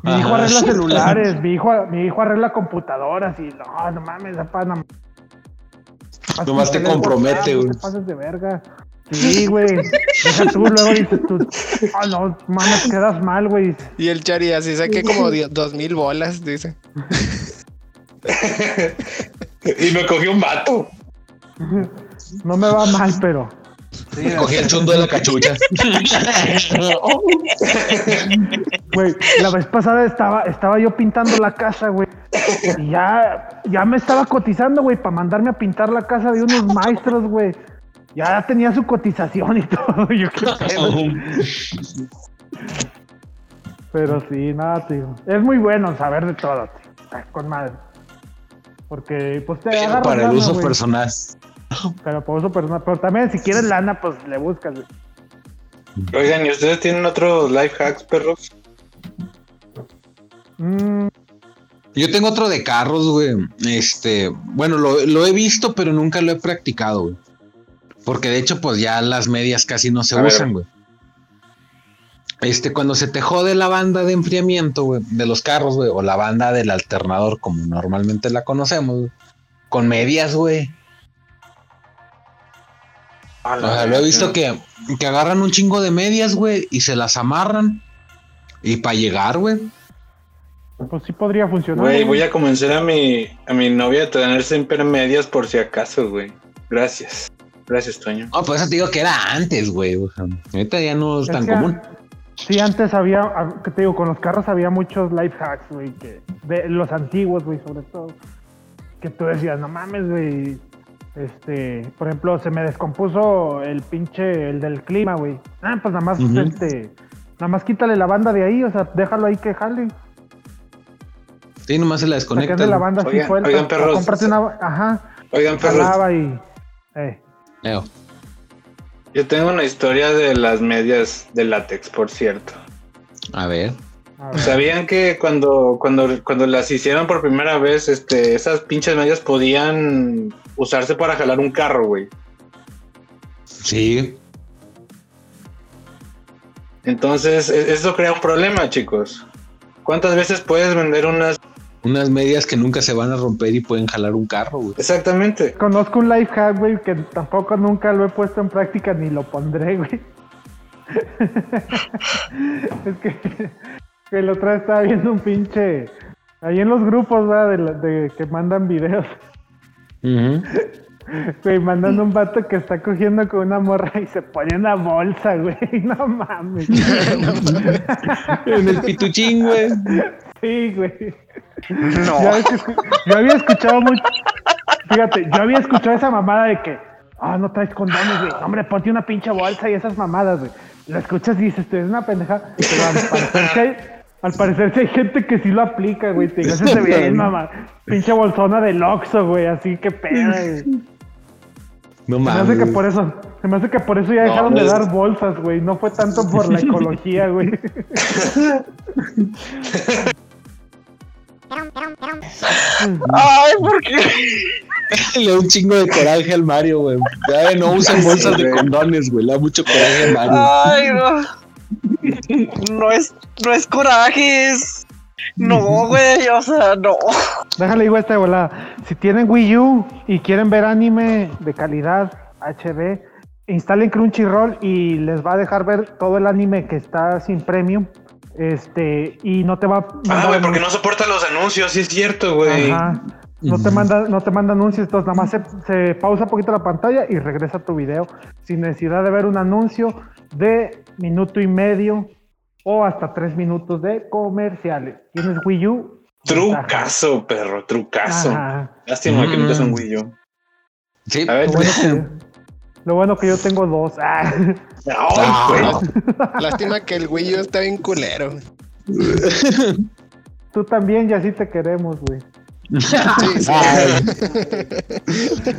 Mi hijo Ajá. arregla celulares, mi hijo, mi hijo arregla computadoras y no, no mames, apa, no Nomás te compromete, No güey. te pases de verga. Sí, güey. Deja tú, luego dices tú, ah, no, mames, quedas mal, güey. Y el Chari así saqué como dos mil bolas, dice. Y me cogió un vato. No me va mal, pero. Cogí el chundo de la cachucha. Güey, la vez pasada estaba, estaba yo pintando la casa, güey. Y ya, ya me estaba cotizando, güey, para mandarme a pintar la casa de unos maestros, güey. Ya tenía su cotización y todo. Yo qué pedo. Pero sí, nada, tío. Es muy bueno saber de todo, tío. Con madre. Porque, pues te agarras Para el uso personal. Pero por uso personal. Pero también, si quieres lana, pues le buscas, güey. Oigan, ¿y ustedes tienen otros life hacks, perros? Mm, Yo tengo otro de carros, güey. Este, bueno, lo, lo he visto, pero nunca lo he practicado, güey. Porque de hecho, pues ya las medias casi no se A ver. usan, güey. Este, cuando se te jode la banda de enfriamiento, güey, de los carros, güey, o la banda del alternador, como normalmente la conocemos, güey, con medias, güey. O sea, lo he visto que, que agarran un chingo de medias, güey, y se las amarran. Y para llegar, güey. pues sí podría funcionar. Güey, voy a convencer a mi, a mi novia a tener siempre medias por si acaso, güey. Gracias. Gracias, Toño. No, pues eso te digo que era antes, güey. O sea, ahorita ya no es Es tan que- común. Sí, antes había, que te digo, con los carros había muchos life hacks, güey, que de los antiguos, güey, sobre todo. Que tú decías, no mames, güey. Este, por ejemplo, se me descompuso el pinche, el del clima, güey. Ah, pues nada más, Ujú. este, nada más quítale la banda de ahí, o sea, déjalo ahí que jale. Sí, nomás se la desconecta. la banda así Oigan, suelta. oigan, perros. cómprate una, ajá, Oigan, perros, y, eh, Leo. yo tengo una historia de las medias de látex, por cierto. A ver. ¿Sabían que cuando, cuando, cuando las hicieron por primera vez, este, esas pinches medias podían usarse para jalar un carro, güey? Sí. Entonces, e- eso crea un problema, chicos. ¿Cuántas veces puedes vender unas? Unas medias que nunca se van a romper y pueden jalar un carro, güey. Exactamente. Conozco un life hack, güey, que tampoco nunca lo he puesto en práctica ni lo pondré, güey. es que, que el otro día estaba viendo un pinche. Ahí en los grupos, ¿verdad? De, la- de que mandan videos. Güey, mandando un vato que está cogiendo con una morra y se pone una bolsa, güey. No mames. En el pituchín, güey. Sí, güey. No. Yo había escuchado mucho. Fíjate, yo había escuchado esa mamada de que, ah, no traes condones, güey. Hombre, ponte una pinche bolsa y esas mamadas, güey. Lo escuchas y dices, tú es una pendeja. Pero parecer, sí hay, al parecer sí hay gente que sí lo aplica, güey. Te digo, ese se ve bien, mamá. Pinche bolsona del Oxxo, güey. Así que pedo, güey. No Se me hace que mames. por eso, se me hace que por eso ya No, dejaron de es- dar bolsas, güey. No fue tanto por la ecología, güey. Ay, ¿por qué? Le da un chingo de coraje al Mario, güey. Ya no usan bolsas de condones, güey. Le da mucho coraje al Mario. Ay, no. No es, no es coraje, es. No, güey, o sea, no. Déjale digo esta de volada. Si tienen Wii U y quieren ver anime de calidad HD, instalen Crunchyroll y les va a dejar ver todo el anime que está sin premium. Este, y no te va a Ah, güey, porque no soporta los anuncios, sí es cierto, güey. Ajá. No te manda, no te manda anuncios, entonces nada más se, se pausa un poquito la pantalla y regresa tu video sin necesidad de ver un anuncio de minuto y medio o hasta tres minutos de comerciales. ¿Tienes Wii U? Trucazo, perro, trucazo. Ajá. Lástima que Mm. nunca son Wii U. Sí. A ver, Lo bueno, que, lo bueno que yo tengo dos. Ah. Ay, güey. Ah, Lástima que el Wii U está bien culero. Tú también, y así te queremos, güey. Sí, sí.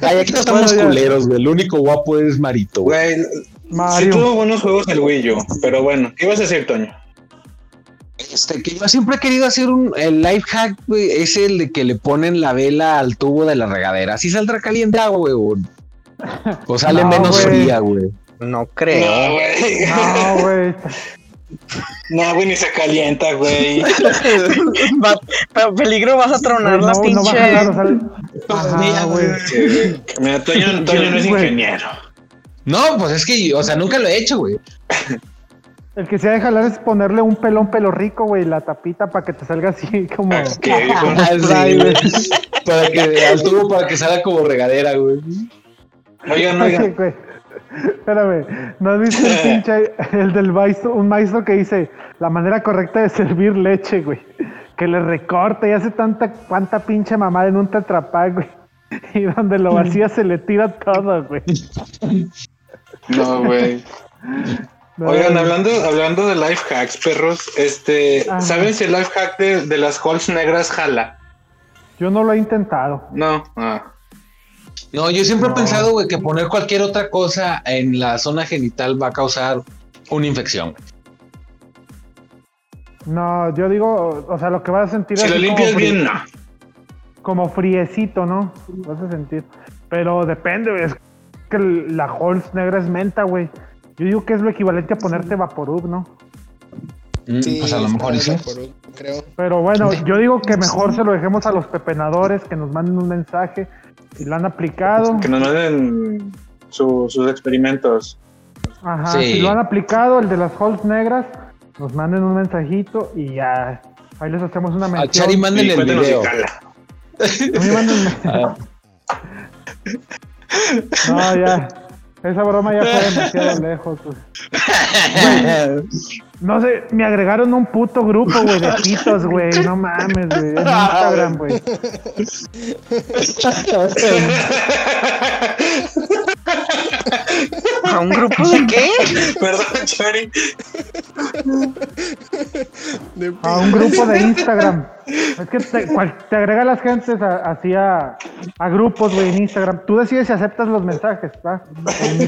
Ay, aquí no estamos Bueno, culeros, güey. El único guapo es Marito, güey. Güey, Sí Mario. tuvo buenos juegos el Wii U, pero bueno, ¿qué ibas a decir, Toño? Este, que yo siempre he querido hacer un el life hack, güey, es el de que le ponen la vela al tubo de la regadera. Así saldrá caliente agua, güey. O, o sale No, menos güey. fría, güey. No creo. No, güey. No, güey. No, güey, ni se calienta, güey. Va- pero peligro vas a tronar Güey, la no, no va a pinche. jalar, o sea, Ajá, güey. Mira, Toño, Toño no es Güey. ingeniero. No, pues es que, o sea, nunca lo he hecho, güey. El que se ha de jalar es ponerle un pelón pelo rico, güey, la tapita para que te salga así como. Para que al tubo para que salga como regadera, güey. Oigan, oigan. Espérame, ¿no has visto el pinche, el del maestro, un maestro que dice la manera correcta de servir leche, güey? Que le recorta y hace tanta, cuanta pinche mamada en un tetrapack, güey. Y donde lo vacía se le tira todo, güey. No, güey. No, Oigan, güey. hablando, hablando de life hacks, perros, este, Ajá. ¿saben si el life hack de, de las halls negras jala? Yo no lo he intentado. No. Ah. No, yo siempre No. he pensado, güey, que poner cualquier otra cosa en la zona genital va a causar una infección. No, yo digo, o sea, lo que vas a sentir Si es lo limpias como bien, no. como friecito, ¿no? Vas a sentir. Pero depende, güey. Es que la Halls negra es menta, güey. Yo digo que es lo equivalente a ponerte Vaporub, ¿no? Mm, pues a lo mejor y sí. creo. Pero bueno, yo digo que mejor se lo dejemos a los pepenadores que nos manden un mensaje si lo han aplicado. Que nos manden su- sus experimentos. Ajá, Sí. si lo han aplicado, el de las Halls negras, nos manden un mensajito y ya. Ahí les hacemos una A mención. Chari manden Y el video. A mí mándenme- No, ya. Esa broma ya fue demasiado lejos. pues. No sé, me agregaron un puto grupo, güey, de pitos, güey. No mames, güey. En Instagram, güey. ¿A un grupo de qué? Perdón, Chari. De A un grupo de Instagram. Es que te, cual- te agrega las gentes a- así a, a grupos, güey, en Instagram. Tú decides si aceptas los mensajes, ¿va? Y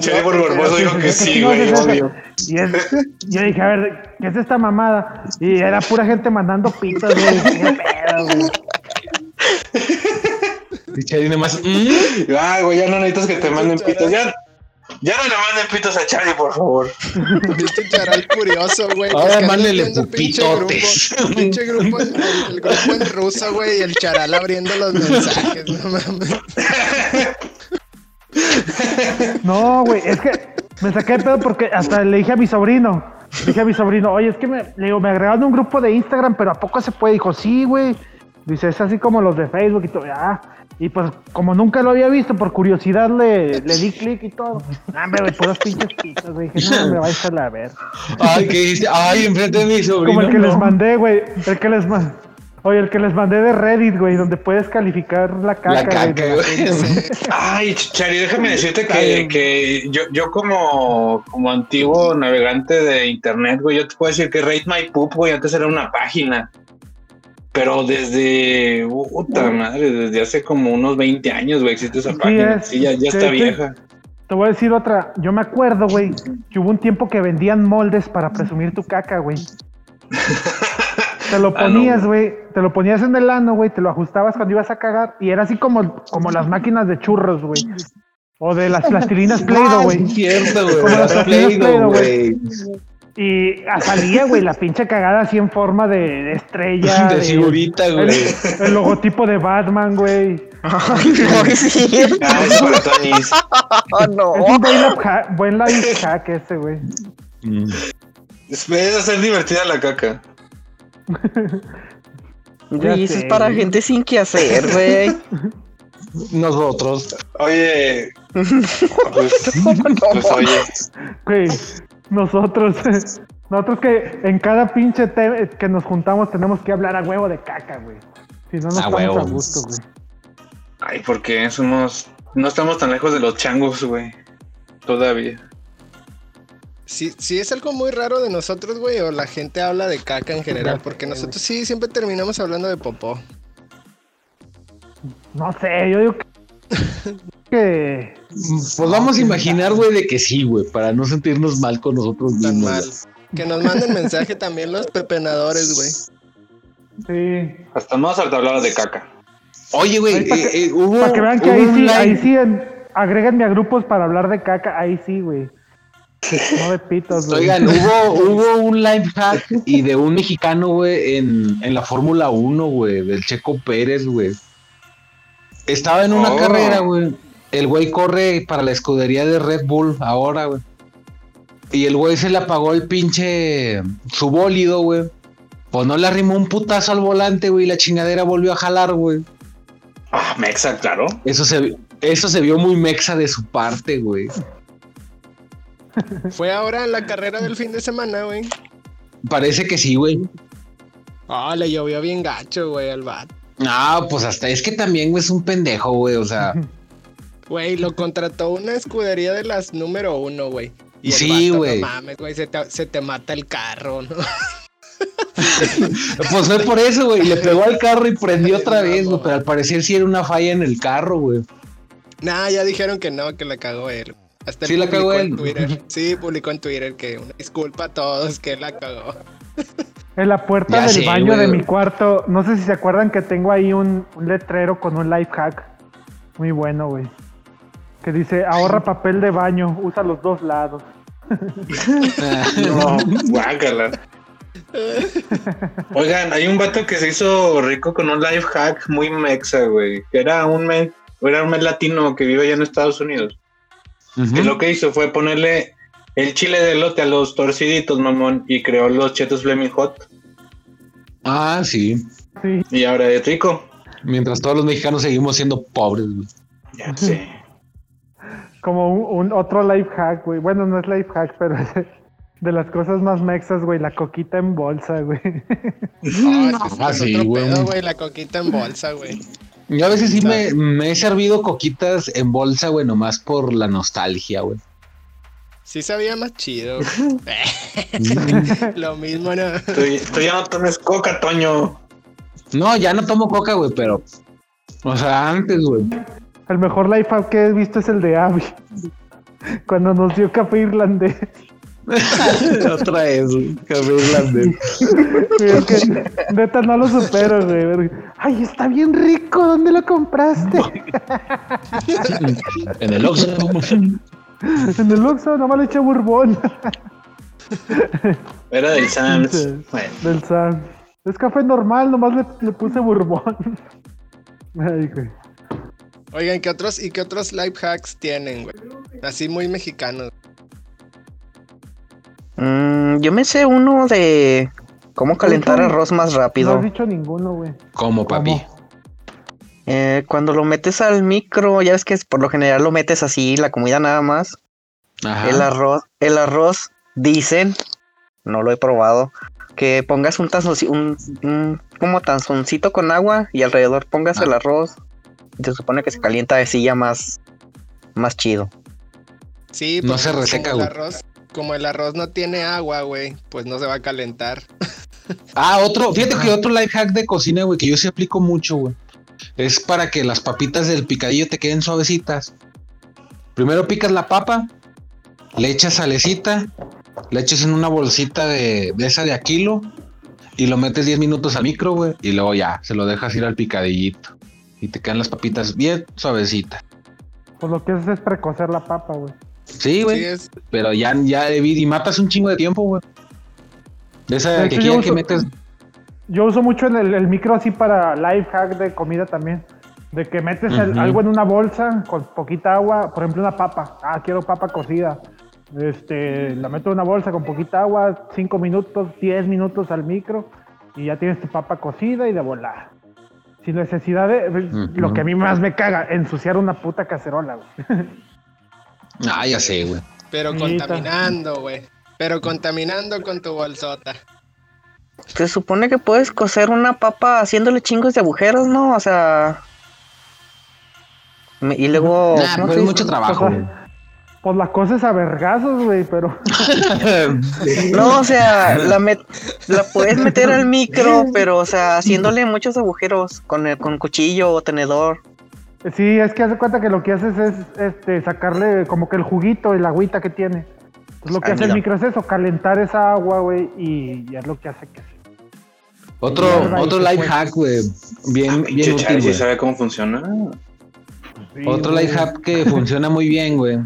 Chari por Barboso dijo que sí, No, güey, es ese. obvio. Y es, yo dije, a ver, ¿qué es esta mamada? Y era pura gente mandando pitos, güey. ¿Qué pedo, güey? Y Chari nomás, mm, Ah, güey, ya no necesitas que te manden pitos. Ya, ya no le manden pitos a Chari, por favor. Este charal curioso, güey. Ahora pinche pupitotes. grupo- Pinche grupo, en- el, el grupo en ruso, güey, y el charal abriendo los mensajes, no mames. No, güey, es que me saqué de pedo porque hasta le dije a mi sobrino, dije a mi sobrino, oye, es que me, le digo, me agregaron un grupo de Instagram, pero ¿a poco se puede? Dijo, sí, güey. Dice, es así como los de Facebook y todo. Ah, y pues como nunca lo había visto, por curiosidad le, le di clic y todo. Hombre, güey, puros pinches. Dije, no, me vais a la ver. ay, ¿qué dice? Ay, enfrente de mi sobrino. Como el que no. les mandé, güey. El que les mandé. Oye, el que les mandé de Reddit, güey, donde puedes calificar la caca, La güey. Ay, Chari, déjame decirte que, que yo, yo como, como antiguo navegante de internet, güey, yo te puedo decir que Rate My Poop, güey, antes era una página. Pero desde, puta madre, desde hace como unos 20 años, güey, existe esa Sí, página. es. Sí, ya, ya está vieja. Te voy a decir otra. Yo me acuerdo, güey, que hubo un tiempo que vendían moldes para presumir tu caca, güey. Te lo Ah, no, ponías, güey. te lo ponías en el ano, güey. Te lo ajustabas cuando ibas a cagar. Y era así como, como las máquinas de churros, güey. O de las plastilinas Play-Doh, güey. Como las las Play-Doh, Play-Doh, güey. Y salía, güey, la pinche cagada así en forma de, de estrella. De figurita, güey. el logotipo de Batman, güey. Ay, no. Ah. Oh, no. Es un buen life hack, buen life hack ese, güey. Mm. Es hacer divertida la caca. Güey, eso es para gente sin que hacer, güey. Nosotros. Oye, pues, pues, oye, Güey, nosotros, nosotros que en cada pinche que nos juntamos tenemos que hablar a huevo de caca, güey. Si no, no A estamos huevo. a gusto, güey. ay, porque somos, no estamos tan lejos de los changos, güey. Todavía. Sí, sí es algo muy raro de nosotros, güey, o la gente habla de caca en general, porque nosotros sí siempre terminamos hablando de popó. No sé, yo digo que, que Pues vamos a imaginar, güey, de que sí, güey, para no sentirnos mal con nosotros mismos. mal. Que nos manden mensaje también los pepenadores, güey. Sí. Hasta Mozart hablaba de caca. Oye, güey, Ahí pa' eh, que- eh, hubo, Para que vean que ahí sí, ahí sí, en- agréguenme a grupos para hablar de caca, ahí sí, güey. No de pitos, güey. Oigan, hubo, hubo un live hack y de un mexicano, güey, en, en la Fórmula 1, güey, del Checo Pérez, güey. Estaba en una Oh. carrera, güey. El güey corre para la escudería de Red Bull ahora, güey. Y el güey se le apagó el pinche su bólido, güey. Pues no le arrimó un putazo al volante, güey, y la chingadera volvió a jalar, güey. Ah, Mexa, claro. Eso se, eso se vio muy mexa de su parte, güey. Fue ahora en la carrera del fin de semana, güey. Parece que sí, güey. Ah, le llovió bien gacho, güey, al vato. No, pues hasta es que también, güey, es un pendejo, güey. O sea, Güey, lo contrató una escudería de las número uno, güey. Y Sí, güey. No mames, güey, se te, se te mata el carro, ¿no? pues fue por eso, güey. Le pegó al carro y prendió otra vez, güey. Pero al parecer sí era una falla en el carro, güey. Nah, ya dijeron que no, que la cagó él. Hasta Sí la publicó cagó en él. Twitter. Sí, publicó en Twitter que una disculpa a todos que él la cagó. En la puerta Ya del baño de mi cuarto, no sé si se acuerdan que tengo ahí un, un letrero con un life hack. Muy bueno, güey. Que dice, ahorra papel de baño, usa los dos lados. No, guácala. Oigan, hay un vato que se hizo rico con un life hack muy mexa, güey. Que era un mes, era un mes latino que vive allá en Estados Unidos. Que lo que hizo fue ponerle el chile de elote a los torciditos, mamón, y creó los chetos Flaming Hot. Ah, sí. Sí, Y ahora es rico. Mientras todos los mexicanos seguimos siendo pobres, güey. Ya sé. Como un, un otro life hack, güey. Bueno, no es life hack, pero es de las cosas más mexas, güey. La coquita en bolsa, güey. Ah, Ah, es sí, otro güey. pedo, güey, la coquita en bolsa, güey. Yo a veces sí me, me he servido coquitas en bolsa, güey, nomás por la nostalgia, güey. Sí sabía más chido. Lo mismo, ¿no? Tú, tú ya no tomes coca, Toño. No, ya no tomo coca, güey, pero. O sea, antes, güey. El mejor life hack que he visto es el de Abby. Cuando nos dio café irlandés. Otra vez. Café irlandés. Es que neta no lo supero, güey. Ay, está bien rico. ¿Dónde lo compraste? En el Oxxo. en el Oxxo, nomás le eché bourbon. Era del Sams. Bueno, Del Sam. Es café normal, nomás le, le puse bourbon. Ay, güey. Oigan, ¿qué otros y qué otros life hacks tienen, güey? Así muy mexicanos. Mm, yo me sé uno de cómo calentar arroz más No rápido. has dicho ninguno, güey. ¿Cómo, papi? ¿Cómo? Eh, cuando lo metes al micro, ya ves que es- por lo general lo metes así, la comida nada más. Ajá. El arroz, el arroz, dicen, no lo he probado, que pongas un tazonci- un, un como tazoncito con agua y alrededor pongas Ah. el arroz. Se supone que se calienta así ya más, más chido. Sí, No porque se como reseca, el güey. arroz, como el arroz no tiene agua, güey, pues no se va a calentar. Ah, otro, fíjate que otro life hack de cocina, güey, que yo sí aplico mucho, güey. Es para que las papitas del picadillo te queden suavecitas. Primero picas la papa, le echas salecita, le echas en una bolsita de, de esa de a kilo y lo metes 10 minutos al micro, güey, y luego ya, se lo dejas ir al picadillito. Y te quedan las papitas bien suavecitas. Pues lo que haces es precocer la papa, güey. Sí, güey. Sí, Pero ya, ya, y matas un chingo de tiempo, güey. De esa De que quieren que uso- metes. Yo uso mucho en el, el micro así para life hack de comida también. De que metes el- algo en una bolsa con poquita agua, por ejemplo una papa. Ah, quiero papa cocida. Este, la meto en una bolsa con poquita agua, 5 minutos, 10 minutos al micro y ya tienes tu papa cocida y de volar. Sin necesidad de... Lo que a mí más me caga, ensuciar una puta cacerola, güey. Ah, ya sé, güey. pero contaminando, güey. Pero contaminando con tu bolsota. Se supone que puedes cocer una papa haciéndole chingos de agujeros, ¿no? O sea... Y luego... Nah, ¿cómo pero se es dice? mucho trabajo, Pues. Pues la cosa es a vergazos, güey, pero... No, o sea, la, met- la puedes meter al micro, pero, o sea, haciéndole muchos agujeros con, el, con cuchillo o tenedor. Sí, es que hace cuenta que lo que haces es este, sacarle como que el juguito, el agüita que tiene. Pues lo que Ah, hace el micro es eso, calentar esa agua, güey, y ya es lo que hace que Otro, y otro life hack, güey. Bien, bien Pinche útil, sabe cómo funciona. Sí, Otro life hack que funciona muy bien, güey.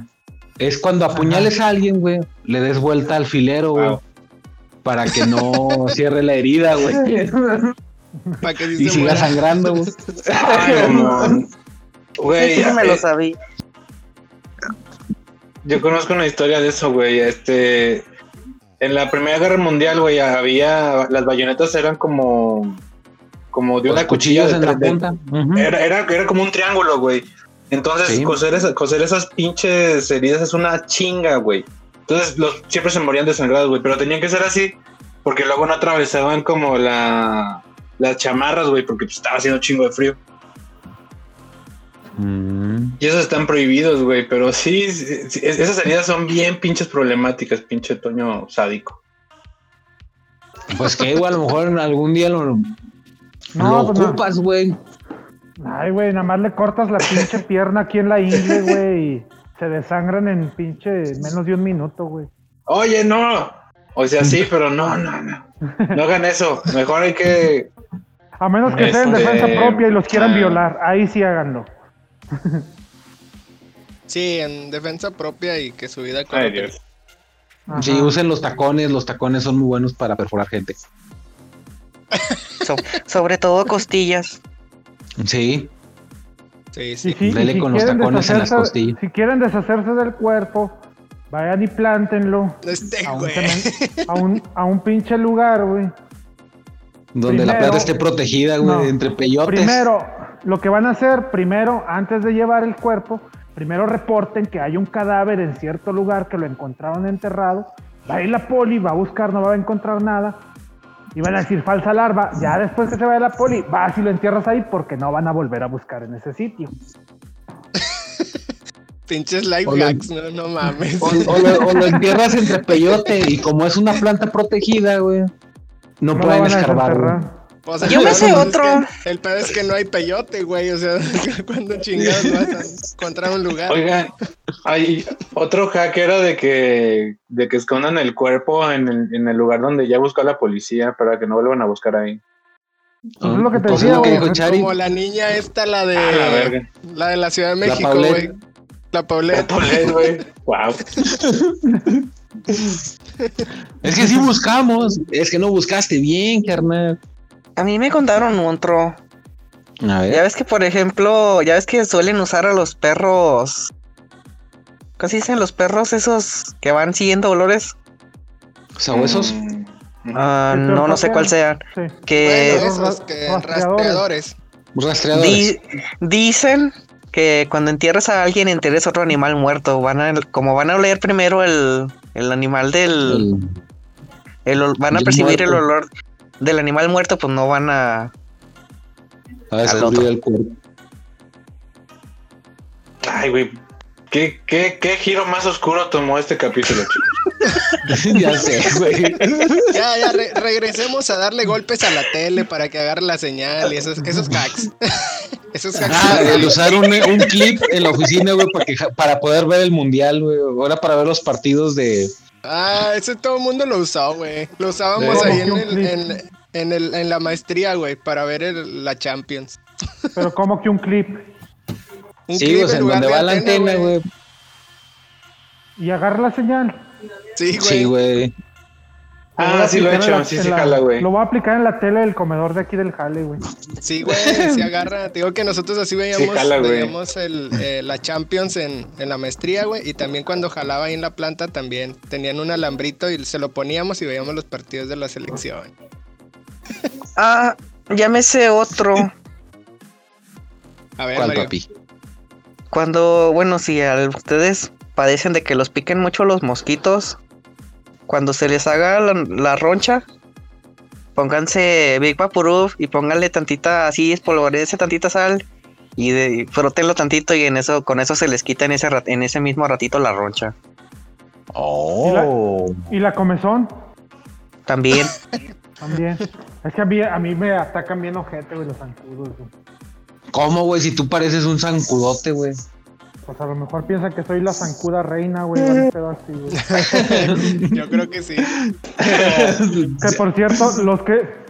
Es cuando apuñales a alguien, güey, le des vuelta al filero, güey. Wow. Para que no cierre la herida, güey. Para que sí y se siga muera. sangrando, güey. Ay, mamón. Güey, Sí, me eh, lo sabía. Yo conozco una historia de eso, güey. Este, en la Primera Guerra Mundial, güey, había las bayonetas eran como, como de Los una cuchilla cuchillos de, en la punta. Era, era, era como un triángulo, güey. Entonces, Sí. coser, esa- coser esas pinches heridas es una chinga, güey. Entonces, los, siempre se morían desangrados, güey. Pero tenían que ser así, porque luego no atravesaban como la, las chamarras, güey, porque pues, estaba haciendo chingo de frío. Mm. Y esos están prohibidos, güey, pero sí, sí, sí, es- esas heridas son bien pinches problemáticas, pinche Toño sádico. Pues que, güey, a lo mejor algún día lo, No, lo pues ocupas, güey. Ay, güey, nada más le cortas la pinche pierna aquí en la ingle, güey, y se desangran en pinche menos de un minuto, güey. Oye, no. O sea, sí, pero no, no, no. No hagan eso. Mejor hay que. A menos que sea en Este, defensa propia y los quieran ah. violar, ahí sí háganlo. Sí, en defensa propia y que su vida corra Ay. Dios. Sí, usen los tacones. Los tacones son muy buenos para perforar gente. So- sobre todo costillas. Sí. Sí, sí. si- y Dele si con los quieren tacones en las deshacerse- costillas. Si quieren deshacerse del cuerpo, vayan y plántenlo Este, a un, a un, a un pinche lugar, güey. Donde la perra esté protegida, güey, No. entre peyotes. Primero, lo que van a hacer, primero, antes de llevar el cuerpo, primero reporten que hay un cadáver en cierto lugar que lo encontraron enterrado. Va a ir la poli, va a buscar, no va a encontrar nada. Y van a decir falsa larva. Ya después que se vaya la poli, vas y lo entierras ahí porque no van a volver a buscar en ese sitio. Pinches life O lo- hacks, no, no mames. O, o lo, o lo entierras entre peyote. Y como es una planta protegida, güey, no, No pueden escarbar. O sea, Yo me sé es otro. que- el pedo es que no hay peyote, güey. O sea, cuando chingados vas a encontrar un lugar. Oigan, hay otro hack era de que, de que escondan el cuerpo en el, en el lugar donde ya buscó la policía para que no vuelvan a buscar ahí. Es lo que te Pues decía, güey. Como la niña esta, la de. A la verga. la de la Ciudad de México, güey. La Paulette. Paulette, güey. Wow. Es que sí buscamos. Es que no buscaste bien, carnal. A mí me contaron otro. A Ya ves que, por ejemplo, ya ves que suelen usar a los perros. ¿Cómo se dicen los perros esos que van siguiendo olores? ¿Sabuesos? Mm. Ah, no, no sé cuál sean. Sí. Que Bueno, Los esos que rastreadores. rastreadores. Rastreadores. di- dicen que cuando entierras a alguien entierres otro animal muerto. Van a, como van a oler primero el, el animal del. El- van a del percibir el olor del animal muerto, pues no van a. a descubrir otro. el cuerpo. Ay, güey. ¿Qué, qué, ¿Qué giro más oscuro tomó este capítulo, chicos? ya sé, güey. Ya, ya, re- regresemos a darle golpes a la tele para que agarre la señal y esos, esos hacks. esos hacks. Ah, el usar un, un clip en la oficina, güey, para, que- para poder ver el mundial, güey. Ahora para ver los partidos de. Ah, ese todo el mundo lo usó, güey. Lo usábamos Sí. ahí en, el- en, en el- en la maestría, güey, para ver el- la Champions. Pero como que un clip. Un sí, clip o sea, en en lugar donde de va la antena, güey. Y agarra la señal. Sí, güey. Sí, güey. Ah, sí lo he hecho. la- Sí, sí, la- jala, güey. Lo voy a aplicar en la tele del comedor de aquí del jale, güey. Sí, güey, sí agarra. Te digo que nosotros así veíamos, jala, veíamos el, eh, la Champions en, en la maestría, güey. Y también cuando jalaba ahí en la planta también tenían un alambrito y se lo poníamos y veíamos los partidos de la selección. Ah, sé otro. A ver, ¿Cuál, Mario. papi? Cuando, bueno, si a ustedes padecen de que los piquen mucho los mosquitos, cuando se les haga la, la roncha, pónganse Big Vaporub y pónganle tantita, así espolvorece tantita sal y, de, frótenlo tantito y en eso, con eso se les quita en ese, rat- en ese mismo ratito la roncha. Oh. Y la comezón También. también. es que a mí, a mí me atacan bien ojete, güey, los zancudos, güey. ¿Cómo, güey? Si tú pareces un zancudote, güey. Pues a lo mejor piensa que soy la zancuda reina, güey. así, güey. Yo creo que sí. Que por cierto, los que.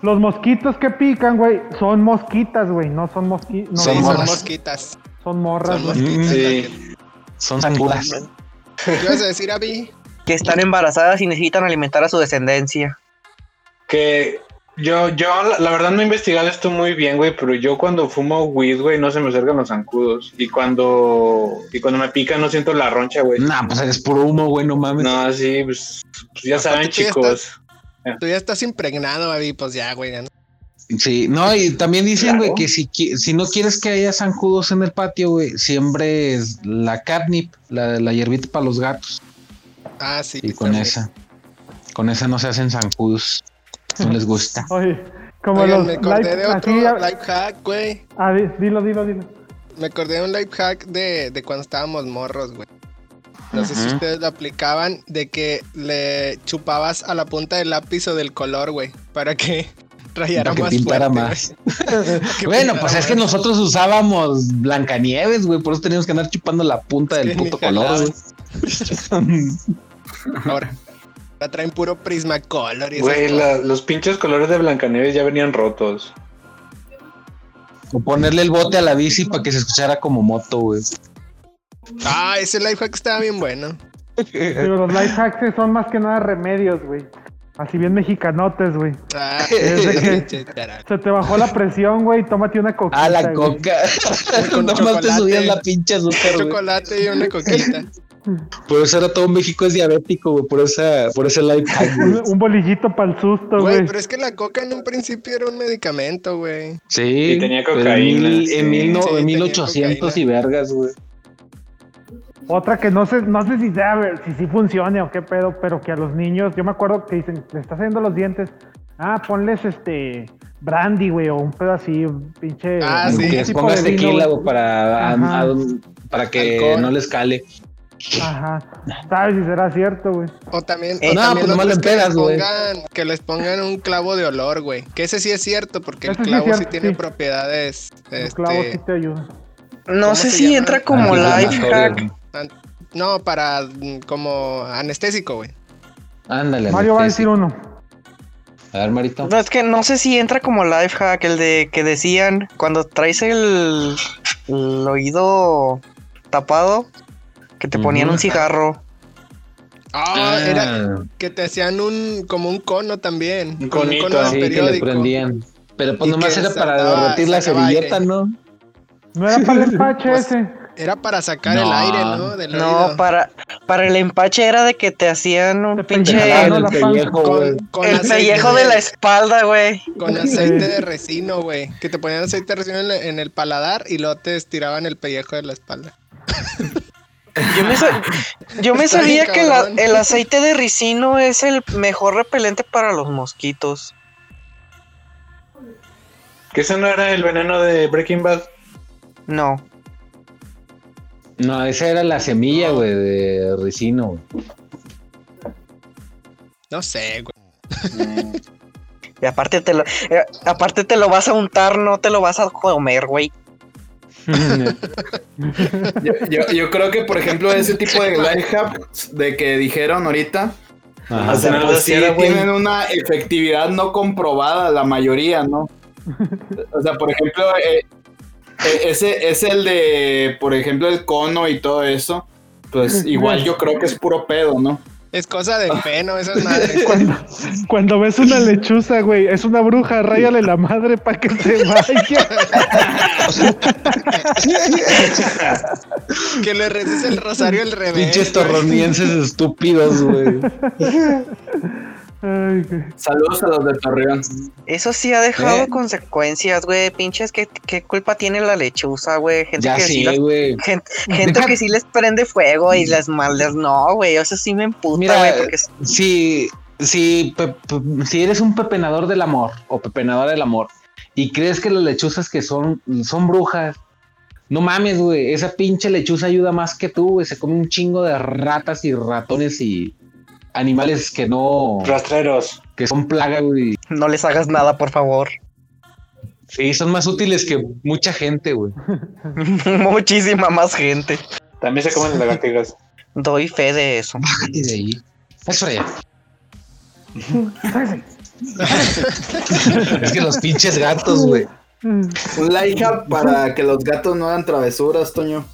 Los mosquitos que pican, güey, son mosquitas, güey. No son mosquitos. No, Sí, Son morras. mosquitas. son morras, Son mosquitas. Sí. Son zancudas. ¿Qué ibas a decir, Abby? Que están embarazadas y necesitan alimentar a su descendencia. Que yo, yo, la, verdad no he investigado esto muy bien, güey, pero yo cuando fumo weed, güey, no se me acercan los zancudos. Y cuando, y cuando me pica no siento la roncha, güey. Nah, pues eres puro humo, güey, no mames. No, sí, pues, pues ya Aparte, saben, ya chicos. Tú ya estás impregnado, Abby, pues ya, güey. ya no- Sí, no, y también dicen, güey, Claro. que si, si no quieres que haya zancudos en el patio, güey, siembres la catnip, la, la hierbita para los gatos. Ah, sí. Y con bien. esa, con esa no se hacen zancudos. No les gusta. Oye, como Oigan, los me acordé life- de otro life hack, güey. ah, di- dilo, dilo, dilo. Me acordé de un life hack de, de cuando estábamos morros, güey. No sé si ustedes lo aplicaban de que le chupabas a la punta del lápiz o del color, güey, para que rayara Para que más pintara fuerte, más. Bueno, pintara pues es que nosotros usábamos Blancanieves, güey, por eso teníamos que andar chupando la punta Es del puto color, güey. Ahora, traen puro Prismacolor y Güey, la- los pinches colores de Blancanieves ya venían rotos. O ponerle el bote a la bici para que se escuchara como moto, güey. Ah, ese life hack estaba bien bueno. Pero los life hacks son más que nada remedios, güey. Así bien mexicanotes, güey. Ah. Se te bajó la presión, güey. Tómate una coquita. Ah, la coca. Nomás te subías la pinche azúcar, güey. chocolate y una coquita. Por eso ahora todo México es diabético, güey. Por, esa, por ese life hack, güey. Un, un bolillito para el susto, Güey, pero es que la coca en un principio era un medicamento, güey. Sí. Y tenía cocaína, En, mil, sí. en, mil no- Sí, en tenía 1800 y vergas, güey. Otra que no sé, no sé si sea, a ver, si sí funcione o qué pedo, pero que a los niños, yo me acuerdo que dicen, le estás haciendo los dientes, ah, ponles este brandy, güey, o un pedo así, un pinche. Ah, sí. Que les pongas de vino, tequila, güey. güey, para, a- para que Alcohol. no les cale. Ajá. ¿Sabes si será cierto, güey? O también, Eh, o no, también pues nomás le que, les pegas, güey. pongan, que les pongan un clavo de olor, güey. Que ese sí es cierto, porque el Ese sí clavo sí, cierto, tiene sí. propiedades. Clavos sí Este, te ayudan. No ¿Cómo sé si llama? entra como life Antiinflamatorio, hack. No, para mm, como anestésico, güey. Ándale. Mario va a decir uno. A ver, Marito. No, es que no sé si entra como life hack el de que decían cuando traes el, el oído tapado que te ponían un cigarro. Ah, era Ah, que te hacían un como un cono también. Un conito, un cono sí, que le prendían. Pero pues Y nomás era para derretir la servilleta, aire. ¿no? No era para el empache ese. Era para sacar el aire, ¿no? Del No, oído. para, para el empache era de que te hacían un pinche... el pellejo, con, con el aceite pellejo de la espalda, güey. Con aceite de resino, güey. Que te ponían aceite de resino en, el paladar y luego te estiraban el pellejo de la espalda. Yo me, yo sabía bien, que la- el aceite de ricino es el mejor repelente para los mosquitos. Que ese no era el veneno de Breaking Bad. No. No, esa era la semilla, güey, de ricino. No sé, güey. Y aparte te lo, eh, aparte te lo vas a untar, no te lo vas a comer, güey. Yo, yo- yo creo que, por ejemplo, ese tipo de life hacks de que dijeron ahorita, Ajá. o sea, nada pues sí era, tienen una efectividad no comprobada, la mayoría, ¿no? O sea, por ejemplo, eh, ese es el de, por ejemplo, el cono y todo eso. Pues igual yo creo que es puro pedo, ¿no? Es cosa de fe, ¿no? Esas madres. Cuando, cuando ves una lechuza, güey, es una bruja, ráyale la madre para que se vaya. que le reces el rosario al revés. Pinches torronienses estúpidos, güey. Ay. Saludos a los de Torreón. Eso sí ha dejado ¿Eh? consecuencias, güey. Pinches, ¿qué, ¿qué culpa tiene la lechuza, güey? Gente Ya que sí sí, las- güey. gente, gente que sí les prende fuego y las malas no, güey. Eso sí me emputa, Mira, güey. Porque si, si, pe- pe- si eres un pepenador del amor o pepenadora del amor y crees que las lechuzas que son, son brujas, no mames, güey. Esa pinche lechuza ayuda más que tú, güey. Se come un chingo de ratas y ratones y animales que no, Rastreros. que son plaga, güey. no les hagas nada, por favor. Sí, son más útiles que mucha gente, güey. Muchísima más gente. También se comen lagartijas. Doy fe de eso. Bájate de ahí. Es para allá. es que los pinches gatos, güey. Un like para que los gatos no hagan travesuras, Toño.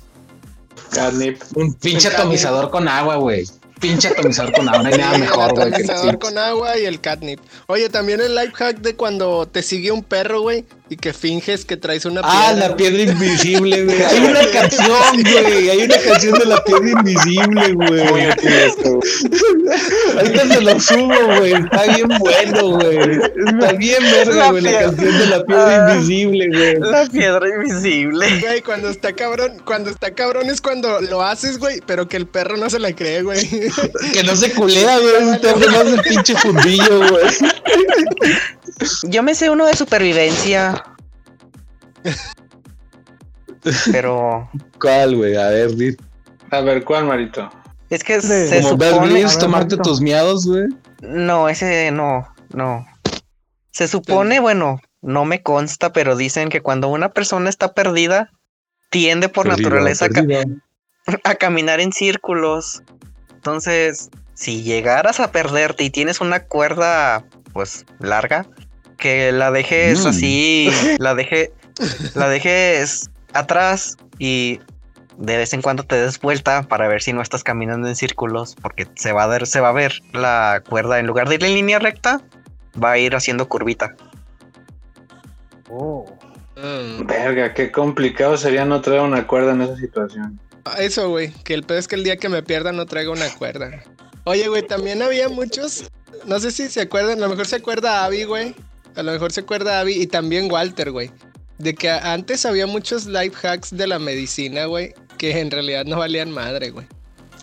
Catnip. Un pinche atomizador con agua, güey. Pinche atomizador con agua. No hay nada mejor, güey. atomizador con agua y el catnip. Oye, también el life hack de cuando te sigue un perro, güey, y que finges que traes una Ah, piedra. la piedra invisible, güey. Hay una canción, güey. Hay una canción de la piedra invisible, güey. Ahorita se lo subo, güey. Está bien bueno, güey. Está bien verga, La güey, la canción de la piedra Ah. invisible, güey. La piedra invisible. Güey, cuando está cabrón, cuando está cabrón es cuando lo haces, güey, pero que el perro no se la cree, güey. Que no se culea, güey. Te hace más el pinche fundillo, güey. Yo me sé uno de supervivencia. Pero ¿Cuál, güey? A ver, di. A ver, ¿cuál, Marito? es que se Como Bear supone. Ver, tomarte tus miados, güey. No, ese no, no. Se supone, bueno, no me consta, pero dicen que cuando una persona está perdida, tiende por naturaleza a caminar en círculos. Entonces, si llegaras a perderte y tienes una cuerda, pues larga, que la dejes Mm. así, la deje, la dejes atrás y de vez en cuando te des vuelta para ver si no estás caminando en círculos, porque se va a ver, se va a ver la cuerda en lugar de ir en línea recta, va a ir haciendo curvita. Oh. Mm, Verga, qué complicado sería no traer una cuerda en esa situación. Eso, güey, que el peor es que el día que me pierda no traiga una cuerda. Oye, güey, también había muchos, no sé si se acuerdan, a lo mejor se acuerda Abby, güey. A lo mejor se acuerda Abby y también Walter, güey. De que antes había muchos life hacks de la medicina, güey, que en realidad no valían madre, güey.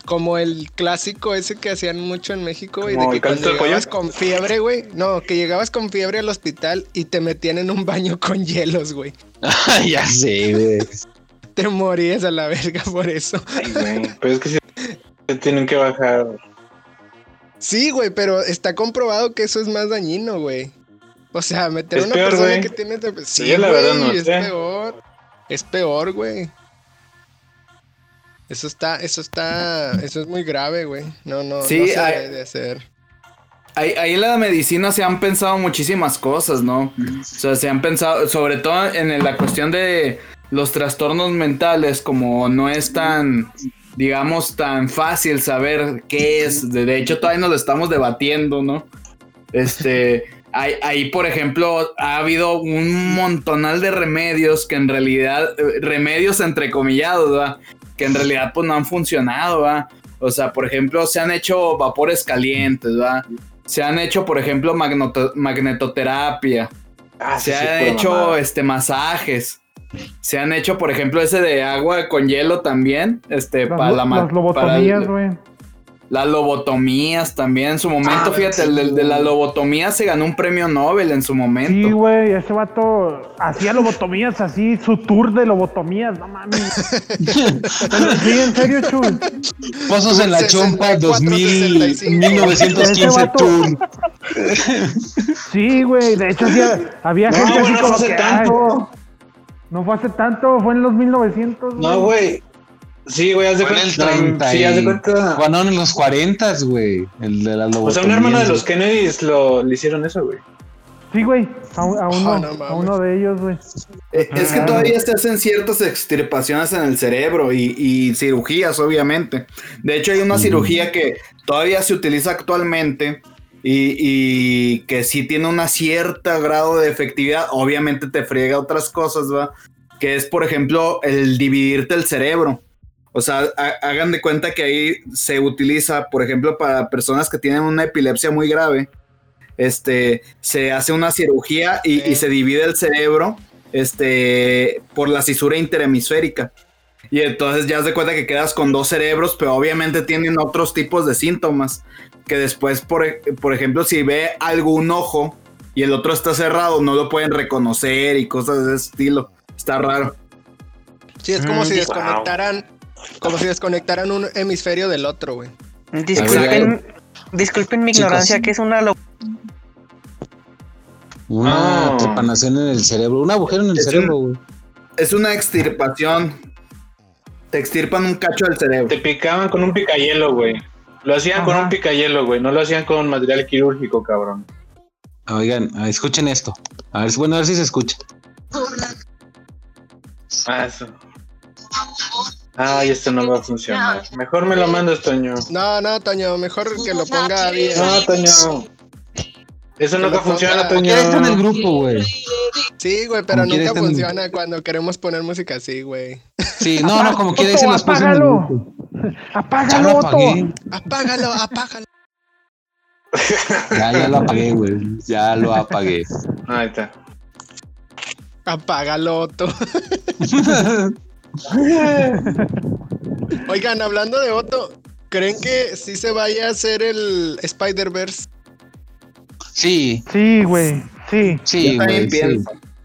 Como el clásico ese que hacían mucho en México, güey, de ¿Como que cuando llegabas con fiebre, güey. No, que llegabas con fiebre al hospital y te metían en un baño con hielos, güey. ya sé, güey. Te morías a la verga por eso. Ay, güey. Pero es que si se tienen que bajar. Sí, güey, pero está comprobado que eso es más dañino, güey. O sea, meter a una peor, persona que tiene... dep- Sí, Yo la güey, verdad no es sé. peor. Es peor, güey. Eso está, eso está, eso es muy grave, güey. No, no, Sí, no se hay- debe de hacer. Ahí, ahí en la medicina se han pensado muchísimas cosas, ¿no? O sea, se han pensado, sobre todo en la cuestión de los trastornos mentales, como no es tan, digamos, tan fácil saber qué es. De, de hecho, todavía nos lo estamos debatiendo, ¿no? Este, ahí, ahí, por ejemplo, ha habido un montonal de remedios que en realidad, eh, remedios entrecomillados, ¿verdad? Que en realidad pues no han funcionado, ¿verdad? O sea, por ejemplo, se han hecho vapores calientes, ¿verdad? Se han hecho, por ejemplo, magnetoterapia. Ah, Se sí, han hecho este masajes. Se han hecho, por ejemplo, ese de agua con hielo también. Este, Las, para lo- la las lobotomías, güey. Las lobotomías también. En su momento, Ah, fíjate, sí, el de, la lobotomía se ganó un premio Nobel en su momento. Sí, güey, ese vato hacía lobotomías así, su tour de lobotomías, no mames. sí, en serio, Chul. Pozos en la 64, chompa 2000, 65. 1915 Ese vato- Tour. Sí, güey, de hecho hacía- había No, gente así no como fue hace que, tanto. no fue hace tanto, fue en los 1900. No, güey. Sí, güey, haz de Fue en el cuenta. 30 Sí, haz de cuenta. Bueno, en los 40, güey. El de la O sea, un hermano de los Kennedys lo, le hicieron eso, güey. Sí, güey, a, un- a uno, Ah, no mames. a uno de ellos, güey. Eh, Es que Ah. todavía se hacen ciertas extirpaciones en el cerebro y, y cirugías, obviamente. De hecho, hay una cirugía que todavía se utiliza actualmente y, y que sí tiene una cierta grado de efectividad. Obviamente te friega otras cosas, ¿va? Que es, por ejemplo, el dividirte el cerebro. O sea, ha- hagan de cuenta que ahí se utiliza, por ejemplo, para personas que tienen una epilepsia muy grave. Este, se hace una cirugía y, y se divide el cerebro este, por la cisura interhemisférica. Y entonces ya se cuenta que quedas con dos cerebros, pero obviamente tienen otros tipos de síntomas. Que después, por, por ejemplo, si ve algún ojo y el otro está cerrado, no lo pueden reconocer y cosas de ese estilo. Está raro. Sí, es como Mm, si wow. Como si desconectaran un hemisferio del otro, güey. Disculpen, disculpen mi Chicos. ignorancia, que es una lo- Una Ah. trepanación en el cerebro, un agujero en el Es cerebro, güey. Es una extirpación. Te extirpan un cacho del cerebro. Te picaban con un picayelo, güey. Lo hacían con un picayelo, güey. No lo hacían con material quirúrgico, cabrón. Oigan, ah, escuchen esto. A ver, si- bueno, a ver si se escucha. Ah, eso. Ay, esto no va a funcionar. Mejor me lo mandas, Toño. No, no, Toño, mejor que lo ponga Abby. No, Toño. Eso nunca funciona, Toño. ¿Quién está en el grupo, güey? Sí, güey, pero Como nunca en- funciona cuando queremos poner música así, güey. Sí, no, no, como se los puse en el apágalo. grupo. Ya Apágalo, lo Otto. Apágalo, apágalo. Ya, ya lo apagué, güey. Ya lo apagué. Ahí está. Apágalo, Otto. Oigan, hablando de Otto, ¿creen que sí se vaya a hacer el Spider-Verse? Sí, Sí, güey. Sí. sí, güey. Sí.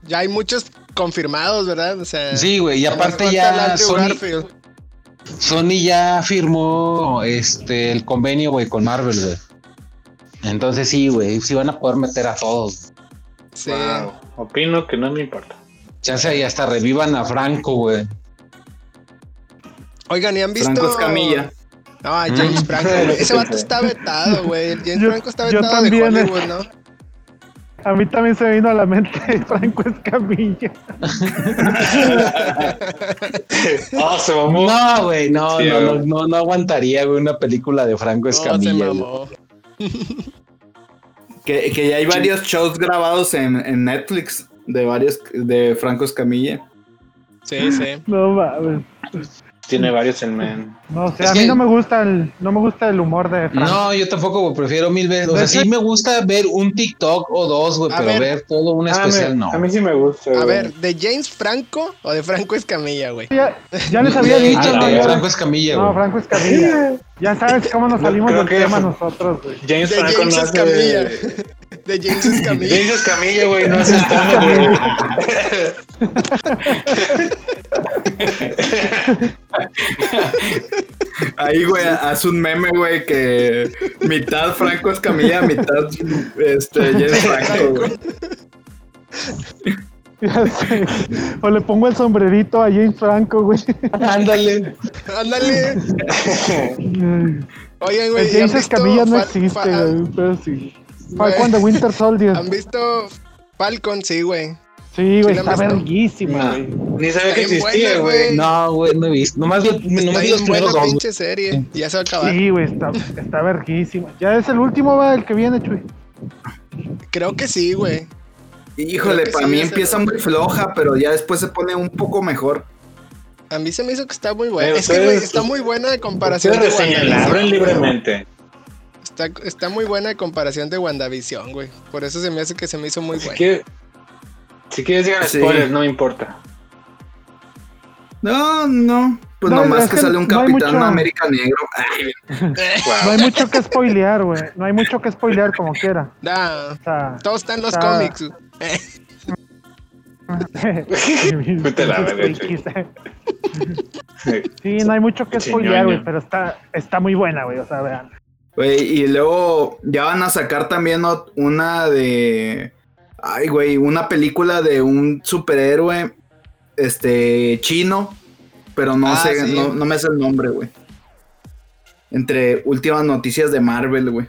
Ya hay muchos confirmados, ¿verdad? O sea, Sí, güey, y aparte ya Sony. Sony ya firmó este el convenio, güey, con Marvel, güey. Entonces sí, güey, sí van a poder meter a todos. Sí. Wow. Opino que no me importa. Ya sea, y hasta revivan a Franco, güey. Oigan, ¿y han visto? Franco Escamilla. No, James Mm. Franco, güey. Ese vato está vetado, güey. James Yo- Franco está vetado de también, eh. Hollywood, ¿no? A mí también se me vino a la mente Franco Escamilla. Ah, se mamó. No, güey, no, Sí, no, no, no, no aguantaría, güey, una película de Franco No, se Escamilla. güey. mamó. Que, que ya hay varios shows grabados en, en Netflix de varios de Franco Escamilla. Sí, sí. No mames. Tiene varios el men. No sé, Es a mí que- no me gusta el, no me gusta el humor de Franco. No, yo tampoco, güey, prefiero mil veces. O sea, sí me gusta ver un TikTok o dos, güey, A pero ver. ver, todo un Ah, especial no. A mí sí me gusta. A güey. ver, ¿de James Franco o de Franco Escamilla, güey? Ya, ya les había dicho, Ah, güey. Franco Escamilla, No, güey. Franco Escamilla. Ya sabes cómo nos salimos del que tema nosotros, güey. James De Franco James no hace- Escamilla. De James Escamilla. James Escamilla, güey, no hace stand güey. Ahí, güey, haz un meme, güey, que mitad Franco Escamilla, mitad este, James Franco, güey. Ya sé. O le pongo el sombrerito a James Franco, güey. Ándale. Ándale. Oigan, güey. El ¿y han James Escamilla no existe, güey. Pero sí. Falcon de Winter Soldier. ¿Han visto Falcon? Sí, güey. Sí, güey, ¿Sí la está verguísima, No, güey. ni sabía que existía, güey. No, güey, no he visto. Nomás, vi- nomás vi los primeros dos. güey. pinche serie. Ya se va a acabar. Sí, güey, está, está verguísima. Ya es el último, va, el que viene, Chuy. Creo que sí, güey. Híjole, para sí, mí empieza muy floja, pero ya después se pone un poco mejor. A mí se me hizo que está muy buena. Es que, güey, está muy buena de comparación Ustedes libremente. Está, está muy buena de comparación de WandaVision, güey. Por eso se me hace que se me hizo muy Si, buena. quiere- si quieres digan Sí. spoilers, no me importa. No, no. Pues No, nomás es que, que sale un no Capitán mucho- América negro. Ay, No hay mucho que spoilear, güey. No hay mucho que spoilear como quiera. Nah, O sea, todo está en los Ah. cómics. A. Sí, no hay mucho que spoilear, güey, pero está, está muy buena, güey. O sea, vean. Güey, y luego ya van a sacar también una de. Ay, güey, una película de un superhéroe este chino, pero no Ah, sé, sí. no, no me sé el nombre, güey. Entre últimas noticias de Marvel, güey.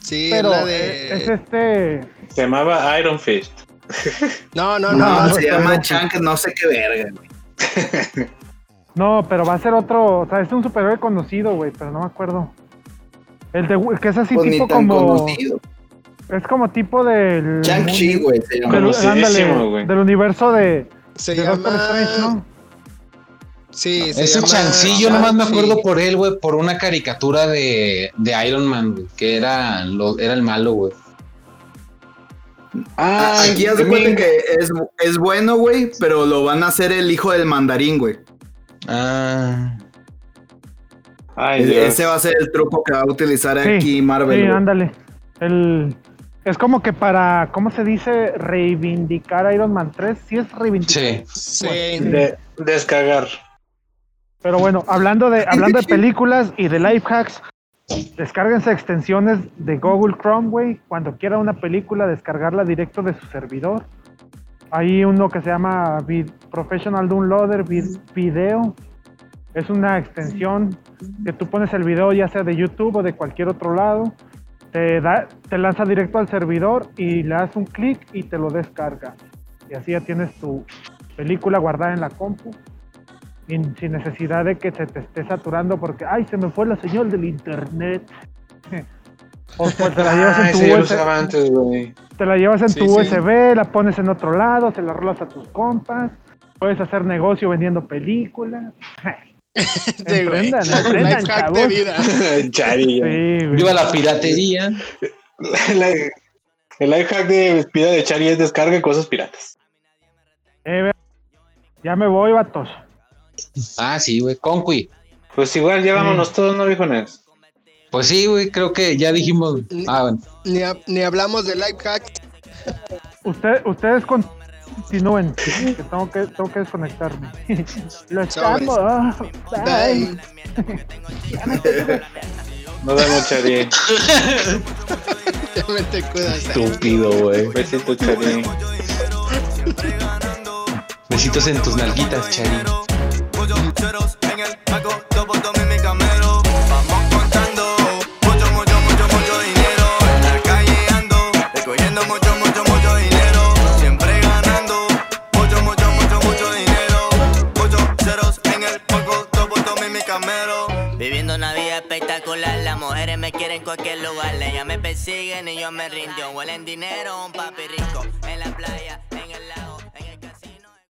Sí, Pero es la de. es este. Se llamaba Iron Fist. No, no, No, no. no, se pero- llama Chang, no sé qué verga, güey. No, pero va a ser otro. O sea, es un superhéroe conocido, güey, pero no me acuerdo. El de que es así Pues tipo tan como. conocido. Es como tipo del. Chang-Chi, güey, se llama. del, del universo de, Se de Doctor Strange, llama. ¿no? Sí, se Ese llama yo nomás me Shang-Chi. acuerdo por él, güey, por una caricatura de, de Iron Man, güey, que era, lo, era el malo, güey. Ah, aquí haz de cuenta que es, es bueno, güey, pero lo van a hacer el hijo del mandarín, güey. Ah, Ay, E-. Ese va a ser el truco que va a utilizar Sí, aquí Marvel. Sí, ándale. El, es como que para, ¿cómo se dice? Reivindicar a Iron Man 3. Sí es reivindicar. sí. Sí. De- descargar. Pero bueno, hablando de, hablando de películas y de life hacks, Descárguense extensiones de Google Chrome, güey. Cuando quiera una película, descargarla directo de su servidor. Hay uno que se llama Vid- Professional Downloader Vid- Video. Es una extensión que tú pones el video ya sea de YouTube o de cualquier otro lado. Te, da, te lanza directo al servidor y le das un clic y te lo descarga. Y así ya tienes tu película guardada en la compu. y sin necesidad de que se te esté saturando porque, ay, se me fue la señal del internet. O pues te la llevas Ah, en tu lo USB, antes, te la llevas en Sí, tu sí. USB, la pones en otro lado, se la rolas a tus compas, puedes hacer negocio vendiendo películas. Emprendan, emprendan, Life hack de chavos. vida. Chari, güey. Sí. Viva la piratería. La- El life hack de vida de Chari es descarga cosas piratas. Eh, ya me voy, vatos. Ah, sí, güey. Conqui. Pues igual, ya vámonos todos, ¿no, viejones? Pues sí, güey. Creo que ya dijimos. Ah, bueno. Ni, ha- ni hablamos de life hack. Usted, ustedes continúen, que tengo que, tengo que desconectarme. Los amo. Bye. Bye. Nos vemos, Chari. Ya me te cuidas. Estúpido, güey. Besito, Chari. Besitos en tus nalguitas, Chari. Una vida espectacular, las mujeres me quieren en cualquier lugar. Ellas me persiguen y yo me rindo. Huelen dinero, un papi rico en la playa.